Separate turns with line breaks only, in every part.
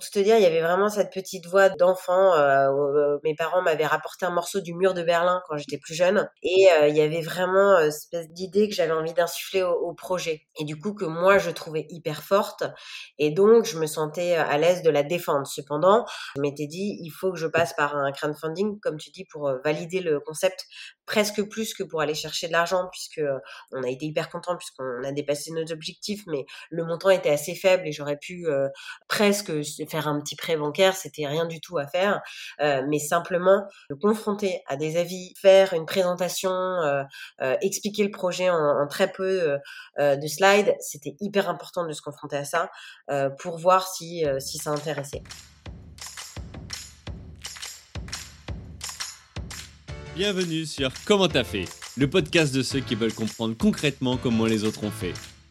tout te dire, il y avait vraiment cette petite voix d'enfant. Euh, mes parents m'avaient rapporté un morceau du mur de Berlin quand j'étais plus jeune. Et il y avait vraiment cette espèce d'idée que j'avais envie d'insuffler au, au, projet. Et du coup, que moi, je trouvais hyper forte. Et donc, je me sentais à l'aise de la défendre. Cependant, je m'étais dit, il faut que je passe par un crowdfunding, comme tu dis, pour valider le concept presque plus que pour aller chercher de l'argent puisque on a été hyper content puisqu'on a dépassé nos objectifs mais le montant était assez faible et j'aurais pu presque faire un petit prêt bancaire c'était rien du tout à faire mais simplement le confronter à des avis faire une présentation expliquer le projet en, très peu de slides c'était hyper important de se confronter à ça pour voir si si ça intéressait
Bienvenue sur Comment t'as fait, le podcast de ceux qui veulent comprendre concrètement comment les autres ont fait.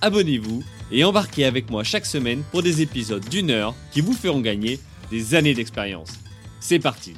abonnez-vous et embarquez avec moi chaque semaine pour des épisodes d'une heure qui vous feront gagner des années d'expérience. C'est parti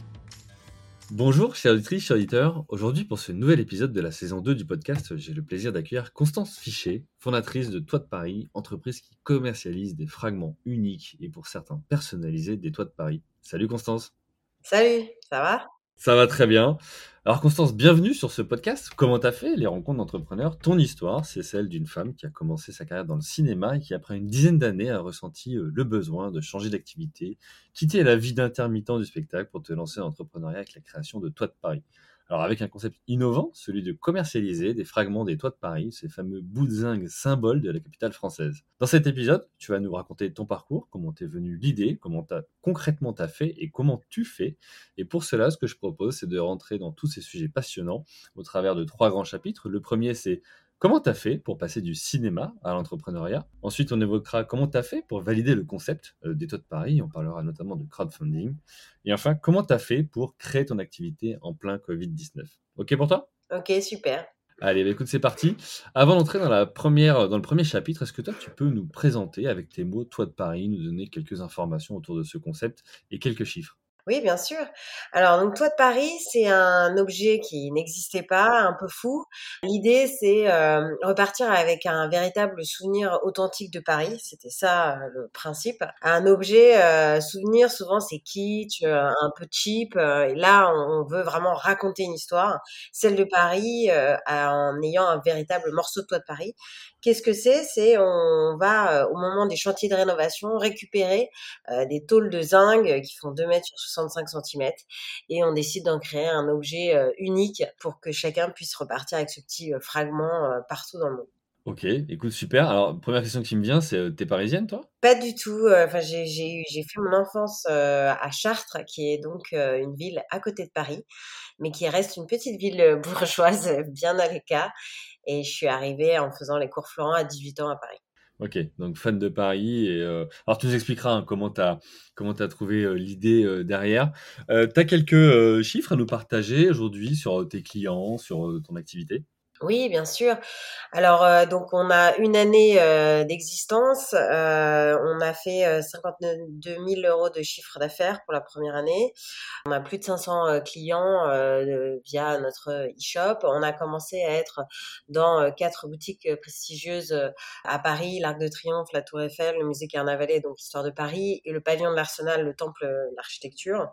Bonjour chers auditrices, chers auditeurs. Aujourd'hui pour ce nouvel épisode de la saison 2 du podcast, j'ai le plaisir d'accueillir Constance Fichet, fondatrice de Toits de Paris, entreprise qui commercialise des fragments uniques et pour certains personnalisés des Toits de Paris. Salut Constance
Salut, ça va?
Ça va très bien. Alors Constance, bienvenue sur ce podcast. Comment t'as fait les rencontres d'entrepreneurs? Ton histoire, c'est celle d'une femme qui a commencé sa carrière dans le cinéma et qui, après une dizaine d'années, a ressenti euh, le besoin de changer d'activité, quitter la vie d'intermittent du spectacle pour te lancer en entrepreneuriat avec la création de Toi de Paris. Alors avec un concept innovant, celui de commercialiser des fragments des toits de Paris, ces fameux bouts de symboles de la capitale française. Dans cet épisode, tu vas nous raconter ton parcours, comment t'es venu l'idée, comment concrètement t'as fait et comment tu fais. Et pour cela, ce que je propose, c'est de rentrer dans tous ces sujets passionnants au travers de trois grands chapitres. Le premier, c'est Comment tu as fait pour passer du cinéma à l'entrepreneuriat? Ensuite, on évoquera comment tu as fait pour valider le concept euh, des taux de Paris. On parlera notamment de crowdfunding. Et enfin, comment tu as fait pour créer ton activité en plein Covid-19 Ok pour toi?
Ok, super.
Allez, bah, écoute, c'est parti. Avant d'entrer dans, la première, dans le premier chapitre, est-ce que toi, tu peux nous présenter avec tes mots Toi de Paris, nous donner quelques informations autour de ce concept et quelques chiffres?
Oui, bien sûr. Alors, donc, Toit de Paris, c'est un objet qui n'existait pas, un peu fou. L'idée, c'est euh, repartir avec un véritable souvenir authentique de Paris. C'était ça le principe. Un objet euh, souvenir, souvent, c'est kitsch, un peu cheap. et là, on, veut vraiment raconter une histoire, celle de Paris, en ayant un véritable morceau de Toit de Paris. Qu'est-ce que c'est? C'est on va, au moment des chantiers de rénovation, récupérer des tôles de zinc qui font 2 mètres sur 65 cm et on décide d'en créer un objet unique pour que chacun puisse repartir avec ce petit fragment partout dans le monde.
Ok, écoute, super. Alors, première question qui me vient, c'est t'es parisienne, toi?
Pas du tout. Enfin, j'ai fait mon enfance à Chartres, qui est donc une ville à côté de Paris, mais qui reste une petite ville bourgeoise bien à l'écart. Et je suis arrivée en faisant les cours Florent à 18 ans à Paris.
Ok, donc fan de Paris. Et, euh, Alors tu nous expliqueras hein, comment tu as, comment as trouvé euh, l'idée euh, derrière. tu as quelques chiffres à nous partager aujourd'hui sur tes clients, sur ton activité?
Oui, bien sûr. Alors, euh, donc, on a une année euh, d'existence. Euh, on a fait 52 000 euros de chiffre d'affaires pour la première année. On a plus de 500 clients via notre e-shop. On a commencé à être dans quatre boutiques prestigieuses à Paris, l'Arc de Triomphe, la Tour Eiffel, le Musée Carnavalet, donc Histoire de Paris, et le pavillon de l'Arsenal, le Temple d'Architecture.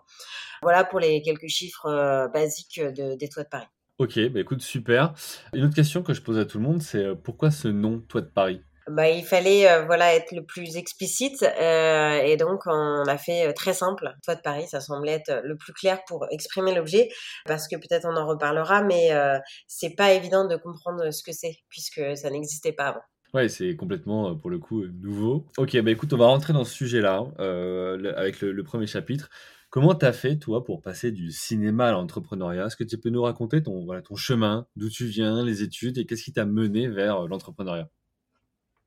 Voilà pour les quelques chiffres basiques de, des toits de Paris.
Ok, bah écoute, super. Une autre question que je pose à tout le monde, c'est euh, pourquoi ce nom, Toi de Paris?
Bah, il fallait euh, voilà être le plus explicite euh, et donc on a fait très simple. Toi de Paris, ça semblait être le plus clair pour exprimer l'objet parce que peut-être on en reparlera, mais c'est pas évident de comprendre ce que c'est puisque ça n'existait pas avant.
Ouais, c'est complètement pour le coup nouveau. Ok, bah écoute, on va rentrer dans ce sujet-là avec le, le, premier chapitre. Comment tu as fait, toi, pour passer du cinéma à l'entrepreneuriat? Est-ce que tu peux nous raconter ton, voilà, ton chemin, d'où tu viens, les études, et qu'est-ce qui t'a mené vers euh, l'entrepreneuriat?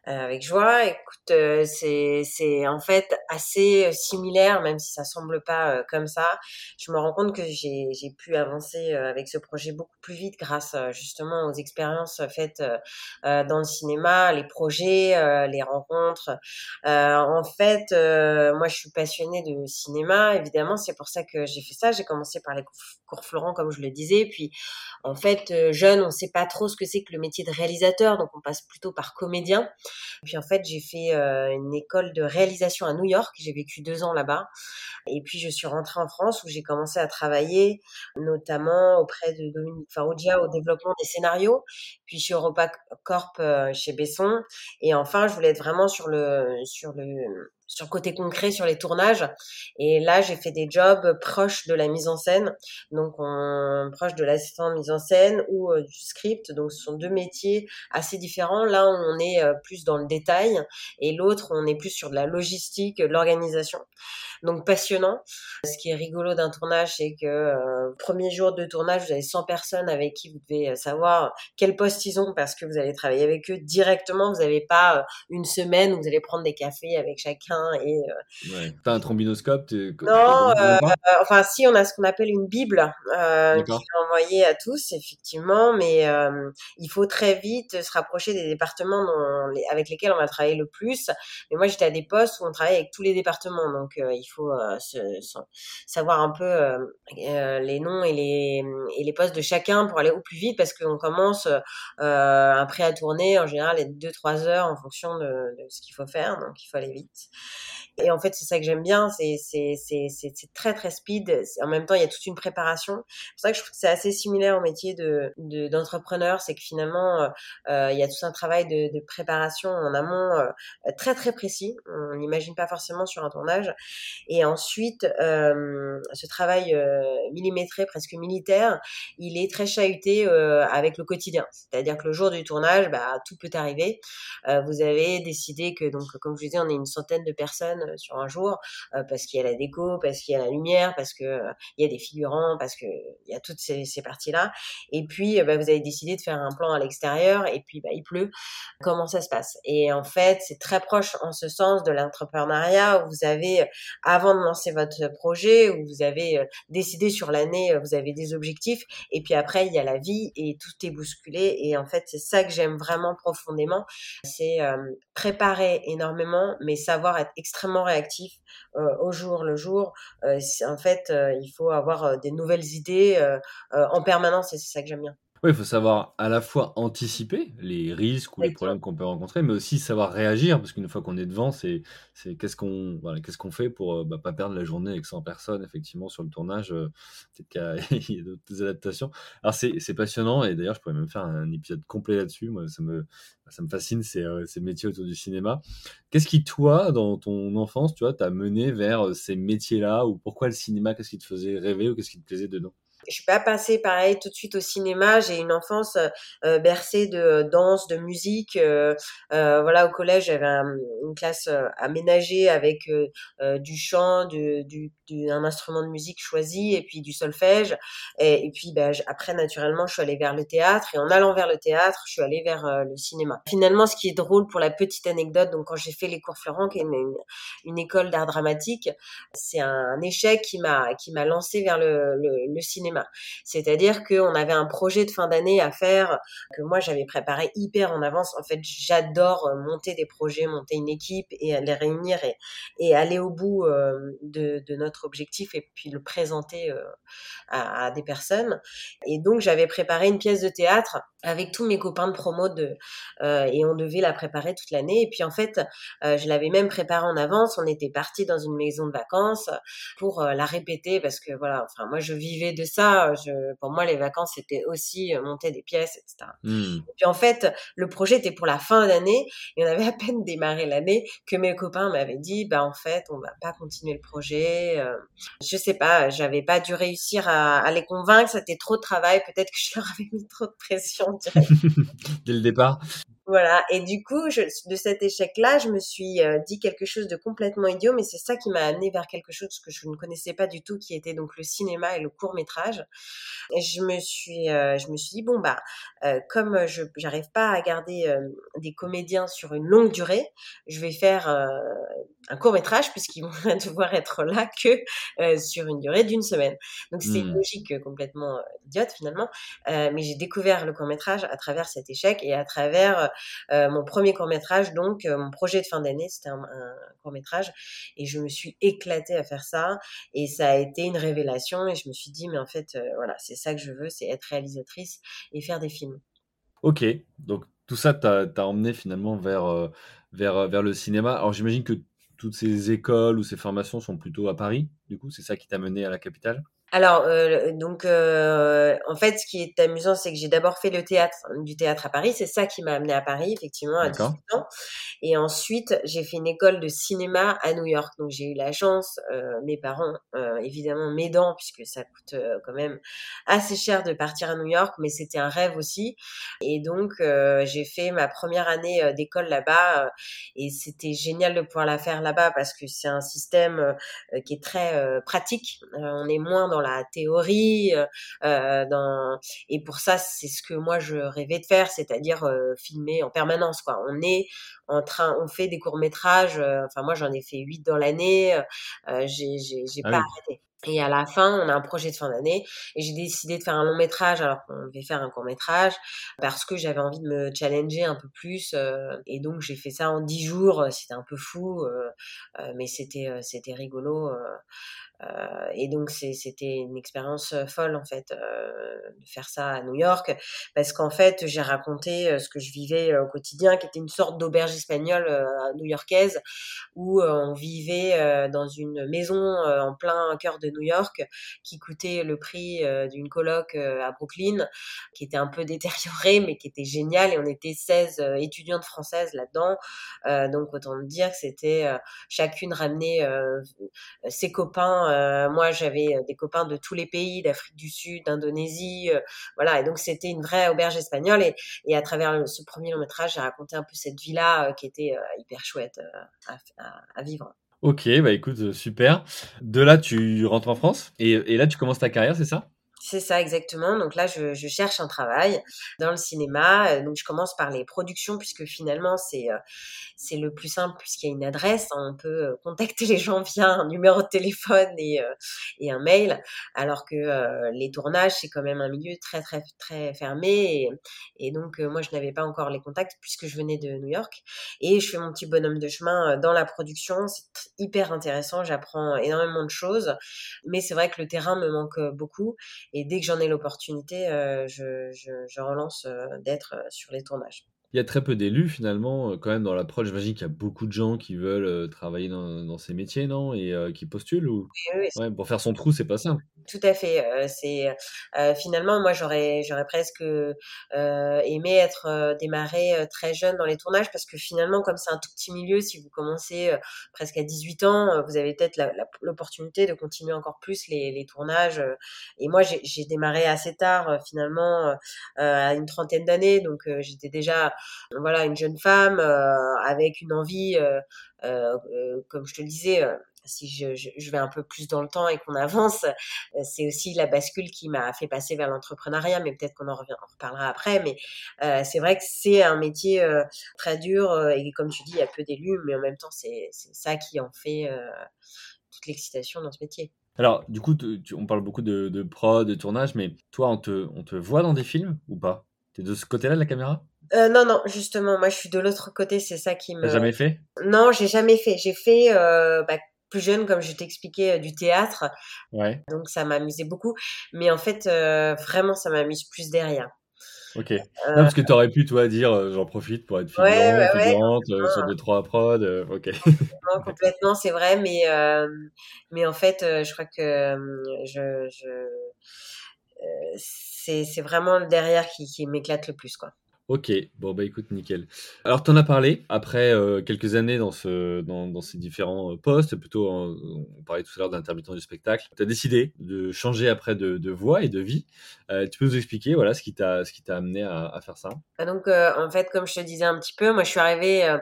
Avec joie. Écoute, euh, c'est c'est en fait assez euh, similaire, même si ça semble pas comme ça. Je me rends compte que j'ai j'ai pu avancer avec ce projet beaucoup plus vite grâce justement aux expériences faites dans le cinéma, les projets, les rencontres. en fait, moi, je suis passionnée de cinéma. Évidemment, c'est pour ça que j'ai fait ça. J'ai commencé par les cours Florent, comme je le disais. Puis, en fait, jeune, on sait pas trop ce que c'est que le métier de réalisateur, donc on passe plutôt par comédien. Puis en fait, j'ai fait euh, une école de réalisation à New York. J'ai vécu deux ans là-bas. Et puis je suis rentrée en France où j'ai commencé à travailler, notamment auprès de Dominique Farrugia au développement des scénarios. Puis chez Europa Corp euh, chez Besson. Et enfin, je voulais être vraiment sur le sur le sur côté concret sur les tournages. Et là, j'ai fait des jobs proches de la mise en scène, donc on, proche de l'assistant mise en scène ou euh, du script. Donc, ce sont deux métiers assez différents. Là, on est euh, plus dans le détail et l'autre, on est plus sur de la logistique, l'organisation. Donc, passionnant. Ce qui est rigolo d'un tournage, c'est que euh, premier jour de tournage, vous avez 100 personnes avec qui vous devez savoir quel poste ils ont parce que vous allez travailler avec eux directement. Vous n'avez pas une semaine où vous allez prendre des cafés avec chacun et
euh, ouais. T'as un trombinoscope
Non, euh, enfin si, on a ce qu'on appelle une bible euh, qui est envoyée à tous, effectivement, mais euh, il faut très vite se rapprocher des départements dont, avec lesquels on va travailler le plus. Mais moi, j'étais à des postes où on travaille avec tous les départements, donc il faut se, savoir un peu les noms et les, et les postes de chacun pour aller au plus vite, parce qu'on commence un prêt à tourner en général les 2-3 heures en fonction de, de ce qu'il faut faire, donc il faut aller vite. Et en fait, c'est ça que j'aime bien, c'est très très speed. En même temps, il y a toute une préparation. C'est pour ça que je trouve que c'est assez similaire au métier de d'entrepreneur, c'est que finalement, euh, euh, il y a tout un travail de, de préparation en amont euh, très très précis. On n'imagine pas forcément sur un tournage. Et ensuite, ce travail millimétré, presque militaire, il est très chahuté avec le quotidien. C'est-à-dire que le jour du tournage, bah tout peut arriver. vous avez décidé que donc, comme je vous disais, on est une centaine de personnes sur un jour parce qu'il y a la déco, parce qu'il y a la lumière, parce que il y a des figurants, parce que il y a toutes ces, parties-là. Et puis, bah, vous avez décidé de faire un plan à l'extérieur et puis bah, il pleut. Comment ça se passe? Et en fait, c'est très proche en ce sens de l'entrepreneuriat où vous avez, avant de lancer votre projet, où vous avez décidé sur l'année, vous avez des objectifs et puis après il y a la vie et tout est bousculé. Et en fait, c'est ça que j'aime vraiment profondément, c'est préparer énormément, mais savoir être extrêmement réactif euh, au jour le jour. Euh, en fait, euh, il faut avoir des nouvelles idées en permanence et c'est ça que j'aime bien.
Oui, il faut savoir à la fois anticiper les risques ou les problèmes qu'on peut rencontrer, mais aussi savoir réagir, parce qu'une fois qu'on est devant, c'est c'est qu'est-ce qu'on voilà, qu'est-ce qu'on fait pour euh, bah, pas perdre la journée avec 100 personnes, effectivement, sur le tournage. Euh, peut-être qu'il y a, d'autres adaptations. Alors c'est c'est passionnant, et d'ailleurs, je pourrais même faire un épisode complet là-dessus. Moi, ça me ça me fascine ces, euh, ces métiers autour du cinéma. Qu'est-ce qui, toi, dans ton enfance, tu vois, t'a mené vers ces métiers-là, ou pourquoi le cinéma Qu'est-ce qui te faisait rêver, ou qu'est-ce qui te plaisait dedans?
Je suis pas passée pareil tout de suite au cinéma. J'ai une enfance euh, bercée de danse, de musique. Euh, euh, voilà, au collège, j'avais une classe aménagée avec du chant, un instrument de musique choisi et puis du solfège. Et, puis, ben, après, naturellement, je suis allée vers le théâtre. Et en allant vers le théâtre, je suis allée vers le cinéma. Finalement, ce qui est drôle pour la petite anecdote, donc quand j'ai fait les cours Florent, qui est une, école d'art dramatique, c'est un, échec qui m'a qui m'a lancé vers le, le cinéma c'est-à-dire qu'on avait un projet de fin d'année à faire que moi j'avais préparé hyper en avance. En fait, j'adore euh, monter des projets, monter une équipe et les réunir et, aller au bout euh, de, notre objectif et puis le présenter euh, à, des personnes. Et donc j'avais préparé une pièce de théâtre avec tous mes copains de promo de, et on devait la préparer toute l'année. Et puis en fait, je l'avais même préparée en avance. On était parti dans une maison de vacances pour la répéter parce que voilà, enfin moi je vivais de ça je, pour moi, les vacances, c'était aussi monter des pièces, etc. Mmh. Et puis en fait, le projet était pour la fin d'année et on avait à peine démarré l'année que mes copains m'avaient dit, bah en fait, on va pas continuer le projet. Euh, je sais pas, j'avais pas dû réussir à, à les convaincre, c'était trop de travail. Peut-être que je leur avais mis trop de pression
dès le départ.
Voilà. Et du coup, je, de cet échec-là, je me suis euh, dit quelque chose de complètement idiot, mais c'est ça qui m'a amené vers quelque chose que je ne connaissais pas du tout, qui était donc le cinéma et le court métrage. Et je me suis, euh, je me suis dit bon bah, euh, comme je j'arrive pas à garder des comédiens sur une longue durée, je vais faire un court métrage puisqu'ils vont devoir être là que sur une durée d'une semaine. Donc c'est une mmh. logique complètement idiote finalement, mais j'ai découvert le court métrage à travers cet échec et à travers euh, mon premier court métrage, donc euh, mon projet de fin d'année, c'était un, court métrage, et je me suis éclatée à faire ça, et ça a été une révélation, et je me suis dit, mais en fait, euh, voilà, c'est ça que je veux, c'est être réalisatrice et faire des films.
Ok, donc tout ça t'a emmené finalement vers, vers, vers le cinéma. Alors j'imagine que toutes ces écoles ou ces formations sont plutôt à Paris, du coup, c'est ça qui t'a mené à la capitale?
Alors, euh, donc, euh, en fait, ce qui est amusant, c'est que j'ai d'abord fait le théâtre, du théâtre à Paris. C'est ça qui m'a amené à Paris, effectivement, à 18 ans. Et ensuite, j'ai fait une école de cinéma à New York. Donc, j'ai eu la chance, euh, mes parents, euh, évidemment, m'aidant, puisque ça coûte euh, quand même assez cher de partir à New York, mais c'était un rêve aussi. Et donc, euh, j'ai fait ma première année d'école là-bas. et c'était génial de pouvoir la faire là-bas parce que c'est un système qui est très pratique. on est moins dans la théorie, euh, euh, dans et pour ça c'est ce que moi je rêvais de faire, c'est-à-dire euh, filmer en permanence quoi. On est en train, on fait des courts métrages. enfin moi j'en ai fait huit dans l'année. j'ai j'ai ah pas arrêté. Et à la fin, on a un projet de fin d'année et j'ai décidé de faire un long métrage alors qu'on devait faire un court métrage parce que j'avais envie de me challenger un peu plus et donc j'ai fait ça en dix jours. C'était un peu fou, mais c'était c'était rigolo. Euh, et donc c'était une expérience euh, folle en fait euh, de faire ça à New York. Parce qu'en fait j'ai raconté ce que je vivais au quotidien qui était une sorte d'auberge espagnole new-yorkaise où on vivait dans une maison en plein cœur de New York qui coûtait le prix d'une coloc à Brooklyn qui était un peu détériorée mais qui était géniale. Et on était 16 étudiantes françaises là-dedans. Donc autant dire que c'était chacune ramener ses copains euh, moi, j'avais euh, des copains de tous les pays, d'Afrique du Sud, d'Indonésie, euh, voilà. Et donc, c'était une vraie auberge espagnole. Et, à travers ce premier long métrage, j'ai raconté un peu cette vie-là qui était hyper chouette à, vivre.
Ok, bah écoute, super. De là, tu rentres en France et là, tu commences ta carrière, c'est ça?
C'est ça exactement. Donc là, je, cherche un travail dans le cinéma. Donc je commence par les productions puisque finalement c'est euh, le plus simple puisqu'il y a une adresse. Hein. On peut euh, contacter les gens via un numéro de téléphone et euh, et un mail. Alors que les tournages c'est quand même un milieu très très très fermé et, et donc moi je n'avais pas encore les contacts puisque je venais de New York et je fais mon petit bonhomme de chemin dans la production. C'est hyper intéressant. J'apprends énormément de choses, mais c'est vrai que le terrain me manque beaucoup et dès que j'en ai l'opportunité, euh, je, relance euh, d'être euh, sur les tournages.
Il y a très peu d'élus finalement, quand même dans l'approche. J'imagine qu'il y a beaucoup de gens qui veulent travailler dans, dans ces métiers, non? Et qui postulent ou... ouais, Pour faire son trou, c'est pas simple.
Tout à fait. Euh, c'est euh, finalement moi j'aurais j'aurais presque euh, aimé être démarré très jeune dans les tournages parce que finalement comme c'est un tout petit milieu, si vous commencez presque à 18 ans, vous avez peut-être l'opportunité de continuer encore plus les, les tournages. Et moi j'ai démarré assez tard finalement à une trentaine d'années, donc j'étais déjà voilà une jeune femme avec une envie, comme je te le disais si je, vais un peu plus dans le temps et qu'on avance, euh, c'est aussi la bascule qui m'a fait passer vers l'entrepreneuriat, mais peut-être qu'on en, revient, reparlera après. Mais euh, c'est vrai que c'est un métier euh, très dur euh, et comme tu dis, il y a peu d'élus, mais en même temps, c'est ça qui en fait toute l'excitation dans ce métier.
Alors, du coup, on parle beaucoup de, de prod, de tournage, mais toi, on te, on te voit dans des films ou pas? T'es de ce côté-là de la caméra?
Euh, non, non, justement, moi je suis de l'autre côté, c'est ça qui me.
T'as jamais fait?
Non, j'ai jamais fait. J'ai fait euh, bah, plus jeune, comme je t'expliquais, euh, du théâtre.
Ouais.
Donc ça m'amusait beaucoup. Mais en fait, euh, vraiment, ça m'amuse plus derrière.
Ok. Euh, non, parce que tu aurais pu, toi, dire j'en profite pour être figurante, ouais, ouais, figurante sur deux, trois prod. ok.
non, complètement, c'est vrai. Mais, mais en fait, je crois que je, je c'est vraiment le derrière qui, qui m'éclate le plus. quoi.
Ok, bon bah écoute, nickel. Alors, tu en as parlé après euh, quelques années dans, ce, dans, ces différents euh, postes, plutôt, on parlait tout à l'heure d'intermittent du spectacle. Tu as décidé de changer après de, de voie et de vie. Euh, tu peux nous expliquer voilà, ce qui t'a amené à, faire ça?
Ah, Donc, en fait, comme je te disais un petit peu, moi je suis arrivée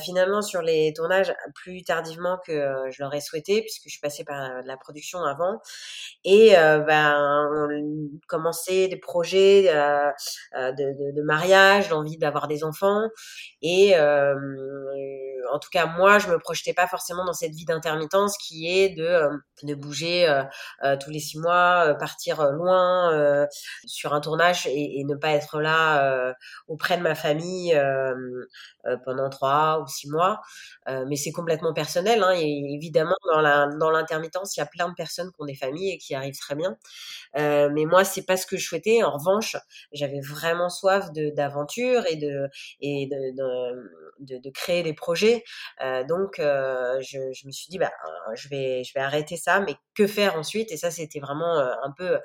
finalement sur les tournages plus tardivement que je l'aurais souhaité, puisque je suis passée par la production avant. Et ben, on commençait des projets de mariage l'envie d'avoir des enfants. Et euh, en tout cas, moi, je me projetais pas forcément dans cette vie d'intermittence qui est de, euh, de bouger euh, tous les six mois, partir loin sur un tournage et, ne pas être là auprès de ma famille pendant trois ou six mois. mais c'est complètement personnel. Hein, et évidemment, dans la dans l'intermittence, il y a plein de personnes qui ont des familles et qui arrivent très bien. mais moi, c'est pas ce que je souhaitais. En revanche, j'avais vraiment soif d'aventure et de et de, de, créer des projets. Donc je, me suis dit bah je vais je vais arrêter ça, mais que faire ensuite? Et ça c'était vraiment un peu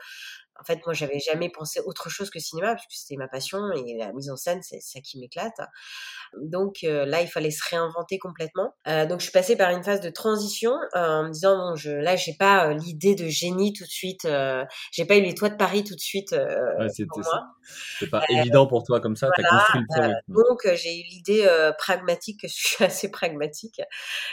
en fait, moi, j'avais jamais pensé autre chose que cinéma, puisque c'était ma passion et la mise en scène, c'est ça qui m'éclate. Donc là, il fallait se réinventer complètement. donc, je suis passée par une phase de transition en me disant bon, je, là, j'ai pas l'idée de génie tout de suite. j'ai pas eu les toits de Paris tout de suite. Ouais,
c'était pas évident pour toi comme ça. Voilà, as construit le projet.
donc, j'ai eu l'idée pragmatique. Je suis assez pragmatique.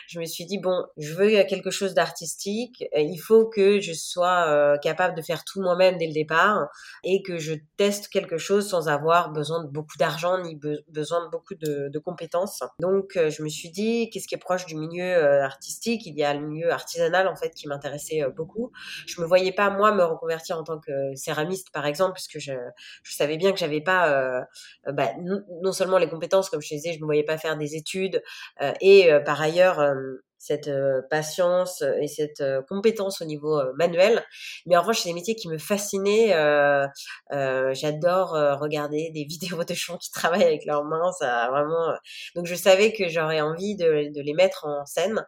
Je me suis dit bon, je veux quelque chose d'artistique. Il faut que je sois capable de faire tout moi-même dès départ et que je teste quelque chose sans avoir besoin de beaucoup d'argent ni besoin de beaucoup de, de compétences. Donc euh, je me suis dit qu'est-ce qui est proche du milieu euh, artistique? Il y a le milieu artisanal en fait qui m'intéressait euh, beaucoup. Je me voyais pas moi me reconvertir en tant que céramiste par exemple puisque je, je savais bien que j'avais pas bah, non, seulement les compétences comme je disais, je me voyais pas faire des études et par ailleurs cette euh, patience et cette euh, compétence au niveau euh, manuel. Mais en revanche, c'est des métiers qui me fascinaient. J'adore regarder des vidéos de gens qui travaillent avec leurs mains. Ça vraiment. Donc, je savais que j'aurais envie de, les mettre en scène.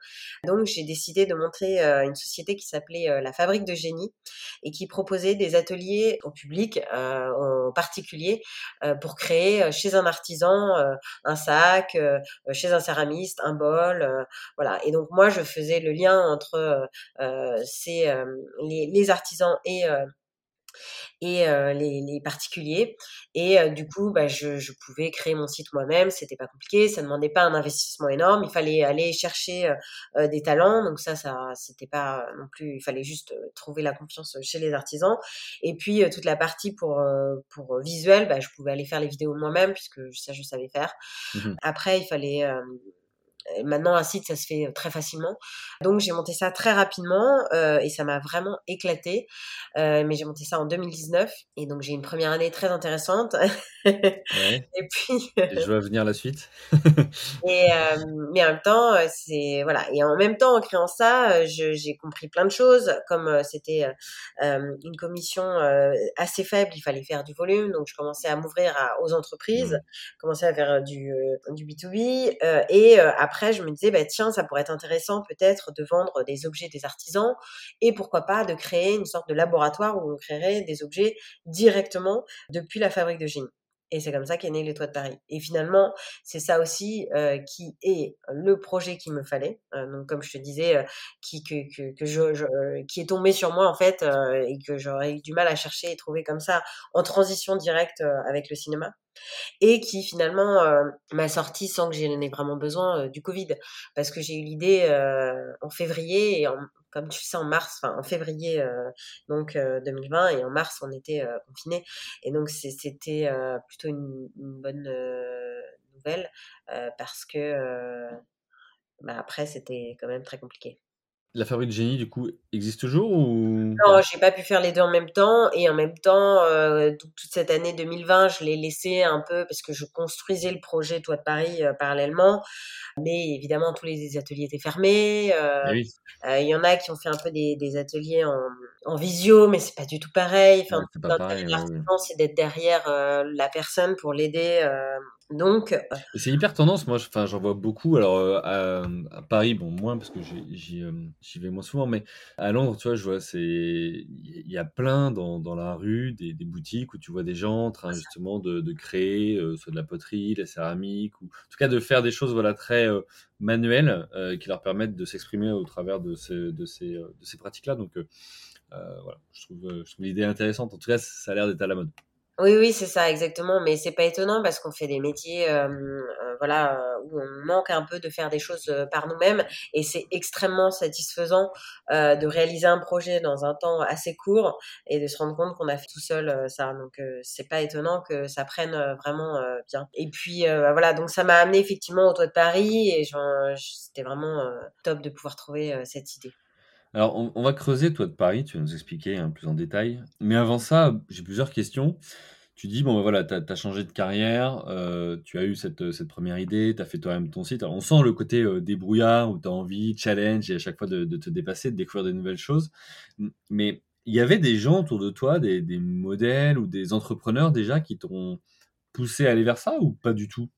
Donc, j'ai décidé de montrer une société qui s'appelait la Fabrique de Génie et qui proposait des ateliers au public, aux particuliers, pour créer chez un artisan un sac, chez un céramiste un bol, voilà. Et donc donc moi, je faisais le lien entre euh, euh, ces, euh, les, artisans et et les, particuliers. Et du coup, bah, je, pouvais créer mon site moi-même. C'était pas compliqué, ça ne demandait pas un investissement énorme. Il fallait aller chercher des talents, donc ça, ça, c'était pas non plus. Il fallait juste trouver la confiance chez les artisans. Et puis toute la partie pour pour visuel, bah, je pouvais aller faire les vidéos moi-même puisque ça, je savais faire. Mmh Après, il fallait Maintenant, un site, ça se fait très facilement. Donc, j'ai monté ça très rapidement euh, et ça m'a vraiment éclaté. Euh, mais j'ai monté ça en 2019 et donc j'ai une première année très intéressante.
Ouais. et puis. je vois venir la suite.
et euh, mais en même temps, c'est voilà. Et en même temps, en créant ça, j'ai compris plein de choses. Comme c'était une commission assez faible, il fallait faire du volume. Donc, je commençais à m'ouvrir aux entreprises, mmh. commencer à faire du du B2B et après après, je me disais, bah, tiens, ça pourrait être intéressant peut-être de vendre des objets des artisans et pourquoi pas de créer une sorte de laboratoire où on créerait des objets directement depuis la fabrique de génie. Et c'est comme ça qu'est né les Toits de Paris. Et finalement, c'est ça aussi euh, qui est le projet qu'il me fallait. Euh, donc, comme je te disais, euh, qui que, que, que je, qui est tombé sur moi en fait et que j'aurais eu du mal à chercher et trouver comme ça en transition directe avec le cinéma et qui finalement m'a sorti sans que j'en ai vraiment besoin du Covid parce que j'ai eu l'idée en février et comme tu sais en mars enfin en février donc 2020 et en mars on était confiné et donc c'était plutôt une, bonne nouvelle parce que bah, après c'était quand même très compliqué.
La fabrique de génie, du coup, existe toujours ou?
Non, j'ai pas pu faire les deux en même temps. Et en même temps, euh, toute cette année 2020, je l'ai laissé un peu parce que je construisais le projet Toit de Paris euh, parallèlement. Mais évidemment, tous les ateliers étaient fermés. Euh, eh il y en a qui ont fait un peu des, des ateliers en, en, visio, mais c'est pas du tout pareil. Enfin, l'intérêt de l'artisan, c'est d'être derrière la personne pour l'aider Donc,
c'est hyper tendance. Moi, enfin, j'en vois beaucoup. Alors à, Paris, bon moins parce que j'y vais moins souvent, mais à Londres, tu vois, je vois, c'est il y a plein dans, dans la rue des, des, boutiques où tu vois des gens en train justement de, de créer soit de la poterie, de la céramique, ou en tout cas de faire des choses voilà très manuelles qui leur permettent de s'exprimer au travers de ces, de ces, de ces pratiques-là. Donc voilà, je trouve, je trouve l'idée intéressante. En tout cas, ça a l'air d'être à la mode.
Oui, oui, c'est ça, exactement. Mais c'est pas étonnant parce qu'on fait des métiers, euh, voilà, où on manque un peu de faire des choses par nous-mêmes, et c'est extrêmement satisfaisant euh, de réaliser un projet dans un temps assez court et de se rendre compte qu'on a fait tout seul ça. Donc c'est pas étonnant que ça prenne vraiment bien. Et puis voilà, donc ça m'a amené effectivement au toit de Paris et c'était vraiment top de pouvoir trouver cette idée.
Alors, on, va creuser, toi, de Paris, tu vas nous expliquer un hein, plus en détail. Mais avant ça, j'ai plusieurs questions. Tu dis, bon, ben voilà, tu as, changé de carrière, euh, tu as eu cette, cette première idée, tu as fait toi-même ton site. on sent le côté euh, débrouillard où tu as envie, challenge, et à chaque fois de, te dépasser, de découvrir de nouvelles choses. Mais il y avait des gens autour de toi, des, des modèles ou des entrepreneurs déjà qui t'ont poussé à aller vers ça ou pas du tout?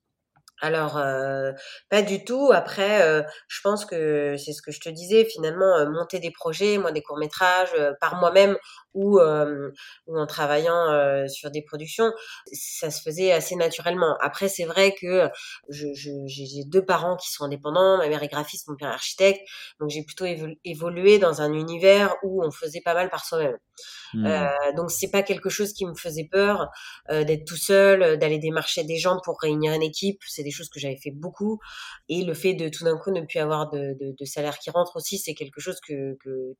Alors, euh, pas du tout. Après, euh, je pense que c'est ce que je te disais, finalement, euh, monter des projets, moi, des courts-métrages, par moi-même ou, ou en travaillant sur des productions, ça se faisait assez naturellement. Après, c'est vrai que j'ai deux parents qui sont indépendants, ma mère est graphiste, mon père est architecte, donc j'ai plutôt évolué dans un univers où on faisait pas mal par soi-même. Mmh. Euh, donc c'est pas quelque chose qui me faisait peur d'être tout seul, d'aller démarcher des gens pour réunir une équipe. C'est des choses que j'avais fait beaucoup. Et le fait de tout d'un coup ne plus avoir de, de, de salaire qui rentre aussi, c'est quelque chose que, que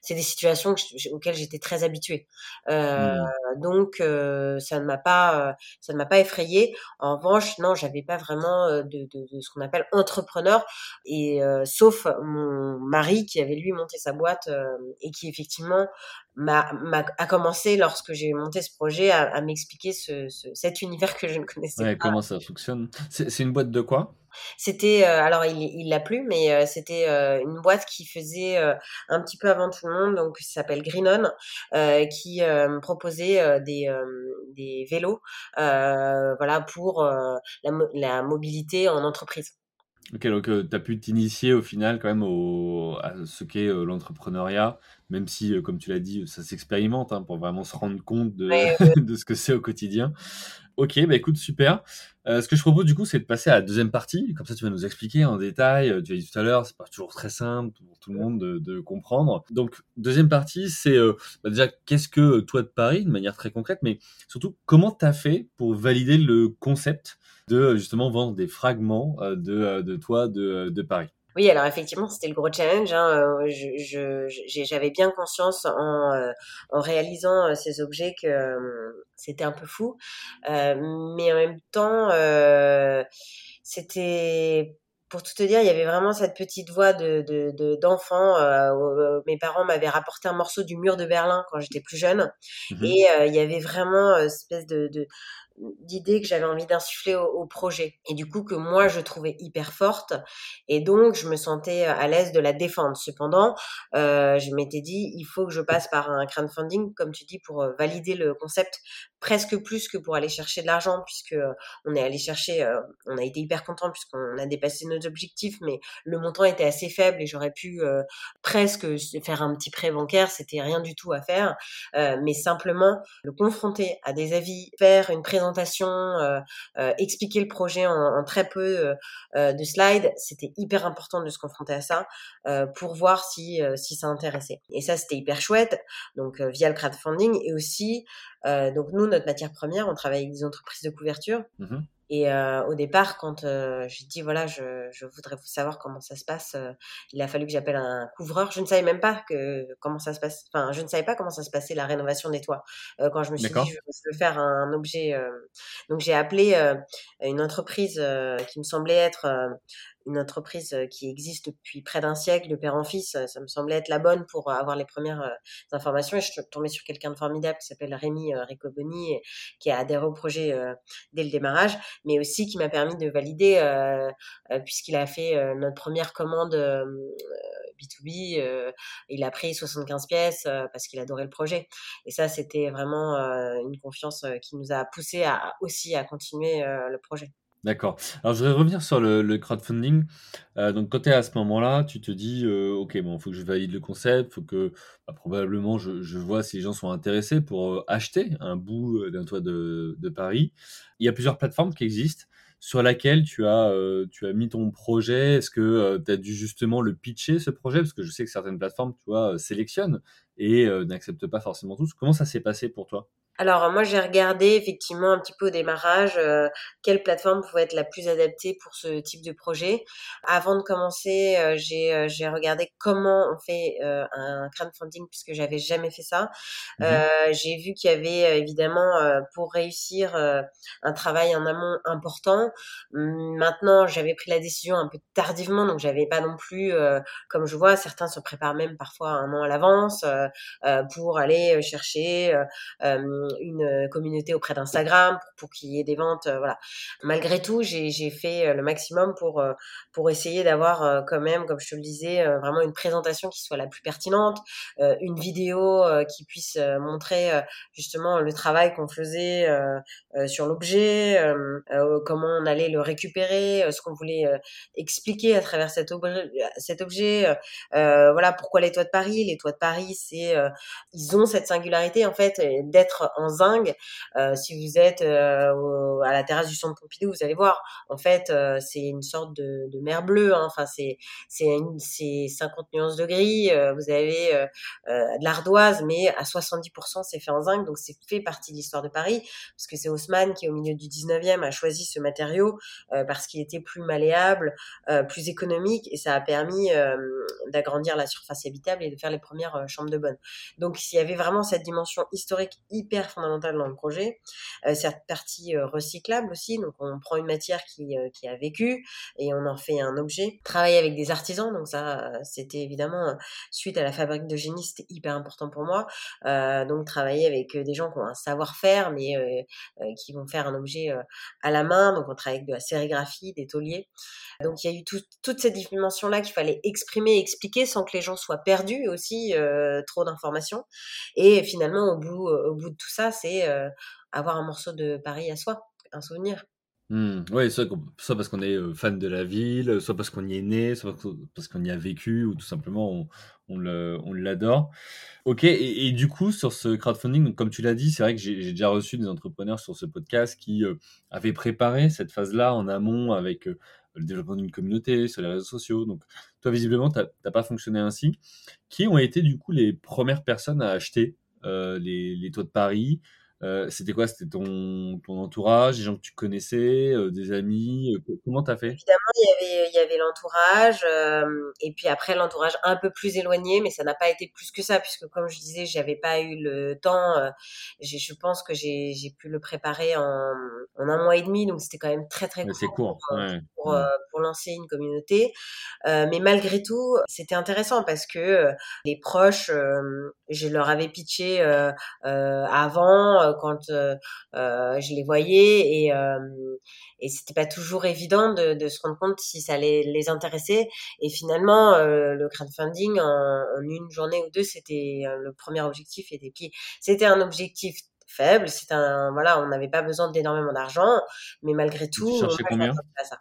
c'est des situations auxquelles j'étais très habituée. Euh, mmh. Donc ça ne m'a pas ça ne m'a pas effrayée. En revanche, non, j'avais pas vraiment de, de, de ce qu'on appelle entrepreneur. Et sauf mon mari qui avait lui monté sa boîte et qui effectivement m'a, a commencé lorsque j'ai monté ce projet à, à m'expliquer ce, ce, cet univers que je ne connaissais
ouais, pas. Comment ça fonctionne? C'est, une boîte de quoi?
C'était euh, alors il il l'a plus, mais euh, c'était euh, une boîte qui faisait un petit peu avant tout le monde, donc ça s'appelle Greenon, qui proposait des des vélos, voilà pour la, la mobilité en entreprise.
Ok, donc tu as pu t'initier au final quand même au, à ce qu'est l'entrepreneuriat même si, euh, comme tu l'as dit, ça s'expérimente hein, pour vraiment se rendre compte de, de ce que c'est au quotidien. Ok, bah écoute, super. Euh, ce que je propose du coup, c'est de passer à la deuxième partie. Comme ça, tu vas nous expliquer en détail. Euh, tu as dit tout à l'heure, c'est pas toujours très simple pour tout le monde de, de comprendre. Donc, deuxième partie, c'est euh, bah déjà qu'est-ce que toi de Paris, de manière très concrète, mais surtout comment tu as fait pour valider le concept de justement vendre des fragments de, de toi de, de Paris?
Oui, alors effectivement, c'était le gros challenge. Hein. Euh, je, j'avais bien conscience en, euh, en réalisant euh, ces objets que c'était un peu fou, mais en même temps, c'était pour tout te dire, il y avait vraiment cette petite voix de, de, d'enfant. mes parents m'avaient rapporté un morceau du mur de Berlin quand j'étais plus jeune, mmh et il y avait vraiment une espèce de, de d'idées que j'avais envie d'insuffler au, projet. Et du coup que moi je trouvais hyper forte. Et donc je me sentais à l'aise de la défendre. Cependant, euh, je m'étais dit il faut que je passe par un crowdfunding comme tu dis pour euh, valider le concept presque plus que pour aller chercher de l'argent puisque euh, on est allé chercher euh, on a été hyper content puisqu'on a dépassé nos objectifs mais le montant était assez faible et j'aurais pu presque faire un petit prêt bancaire, c'était rien du tout à faire. Mais simplement le confronter à des avis, faire une présentation euh, euh, expliquer le projet en, très peu euh, de slides, c'était hyper important de se confronter à ça pour voir si ça intéressait. Et ça c'était hyper chouette. Donc via le crowdfunding et aussi donc nous notre matière première, on travaille avec des entreprises de couverture. Mmh et euh, au départ, quand euh, j'ai dit voilà, je, je voudrais savoir comment ça se passe, euh, il a fallu que j'appelle un couvreur. Je ne savais même pas que comment ça se passe. Enfin, je ne savais pas comment ça se passait la rénovation des toits. Euh, quand je me suis dit je veux faire un, objet, euh, donc j'ai appelé une entreprise qui me semblait être une entreprise qui existe depuis près d'un siècle, de père en fils, ça me semblait être la bonne pour avoir les premières informations. Et je suis tombée sur quelqu'un de formidable qui s'appelle Rémi Ricoboni, qui a adhéré au projet dès le démarrage, mais aussi qui m'a permis de valider, puisqu'il a fait notre première commande B2B, il a pris 75 pièces parce qu'il adorait le projet. Et ça, c'était vraiment une confiance qui nous a poussé à, aussi à continuer le projet.
D'accord. Alors, je voudrais revenir sur le, crowdfunding. Euh, donc, quand tu es à ce moment-là, tu te dis, euh, OK, bon, il faut que je valide le concept, il faut que bah, probablement je, vois si les gens sont intéressés pour euh, acheter un bout d'un toit de, Paris. Il y a plusieurs plateformes qui existent sur laquelle tu as, tu as mis ton projet. Est-ce que tu as dû justement le pitcher, ce projet? Parce que je sais que certaines plateformes, tu vois, sélectionnent et n'acceptent pas forcément tous. Comment ça s'est passé pour toi?
Alors moi j'ai regardé effectivement un petit peu au démarrage euh, quelle plateforme pouvait être la plus adaptée pour ce type de projet. Avant de commencer, euh, j'ai euh, j'ai regardé comment on fait euh, un crowdfunding puisque j'avais jamais fait ça.
Mhm.
j'ai vu qu'il y avait évidemment pour réussir un travail en amont important. Hum, Maintenant, j'avais pris la décision un peu tardivement, donc j'avais pas non plus, comme je vois, certains se préparent même parfois un an à l'avance euh, pour aller chercher euh, une communauté auprès d'Instagram pour, qu'il y ait des ventes. Euh, voilà. Malgré tout, j'ai fait le maximum pour pour essayer d'avoir quand même, comme je te le disais, vraiment une présentation qui soit la plus pertinente, une vidéo qui puisse montrer justement le travail qu'on faisait sur l'objet, comment on allait le récupérer, ce qu'on voulait expliquer à travers cet objet, cet objet voilà pourquoi les toits de Paris. Les toits de Paris, c'est ils ont cette singularité en fait d'être en zinc. Euh, si vous êtes euh, à la terrasse du centre Pompidou, vous allez voir. En fait, euh, c'est une sorte de, mer bleue. Hein. Enfin, c'est c'est c'est 50 nuances de gris. vous avez de l'ardoise, mais à 70% c'est fait en zinc, donc c'est fait partie de l'histoire de Paris parce que c'est Haussmann qui au milieu du 19e a choisi ce matériau parce qu'il était plus malléable, plus économique et ça a permis d'agrandir la surface habitable et de faire les premières chambres de bonne. Donc il y avait vraiment cette dimension historique hyper fondamentale dans le projet, euh, cette partie euh, recyclable aussi, donc on prend une matière qui, euh, qui a vécu et on en fait un objet. Travailler avec des artisans, donc ça c'était évidemment suite à la fabrique de génie, c'était hyper important pour moi. Donc travailler avec des gens qui ont un savoir-faire mais qui vont faire un objet à la main, donc on travaille avec de la sérigraphie, des tauliers. Donc il y a eu tout, toute cette dimension là qu'il fallait exprimer, expliquer sans que les gens soient perdus aussi trop d'informations. Et finalement, au bout, au bout de tout ça, c'est avoir un morceau de Paris à soi, un souvenir.
Mmh. Oui, soit, parce qu'on est fan de la ville, soit parce qu'on y est né, soit parce qu'on y a vécu, ou tout simplement on, l'adore. Ok, et, du coup, sur ce crowdfunding, comme tu l'as dit, c'est vrai que j'ai déjà reçu des entrepreneurs sur ce podcast qui avaient préparé cette phase-là en amont avec le développement d'une communauté sur les réseaux sociaux. Donc, toi, visiblement, tu n'as pas fonctionné ainsi. Qui ont été du coup les premières personnes à acheter les, les toits de Paris euh, c'était quoi? C'était ton, ton entourage, des gens que tu connaissais, euh, des amis euh, Comment t'as fait?
Évidemment, il y avait, il y avait l'entourage, euh, et puis après l'entourage un peu plus éloigné, mais ça n'a pas été plus que ça, puisque comme je disais, j'avais pas eu le temps. Euh, je pense que j'ai pu le préparer en, en, un mois et demi, donc c'était quand même très très
court,
court
pour, ouais.
pour, ouais. pour, lancer une communauté. mais malgré tout, c'était intéressant parce que les proches, je leur avais pitché avant euh, quand euh, euh, je les voyais et et c'était pas toujours évident de, de, se rendre compte si ça allait les intéresser. Et finalement le crowdfunding en, en, une journée ou deux c'était le premier objectif était qui? C'était un objectif faible c'est un voilà on n'avait pas besoin d'énormément d'argent mais malgré tout
cherchais combien?
ça.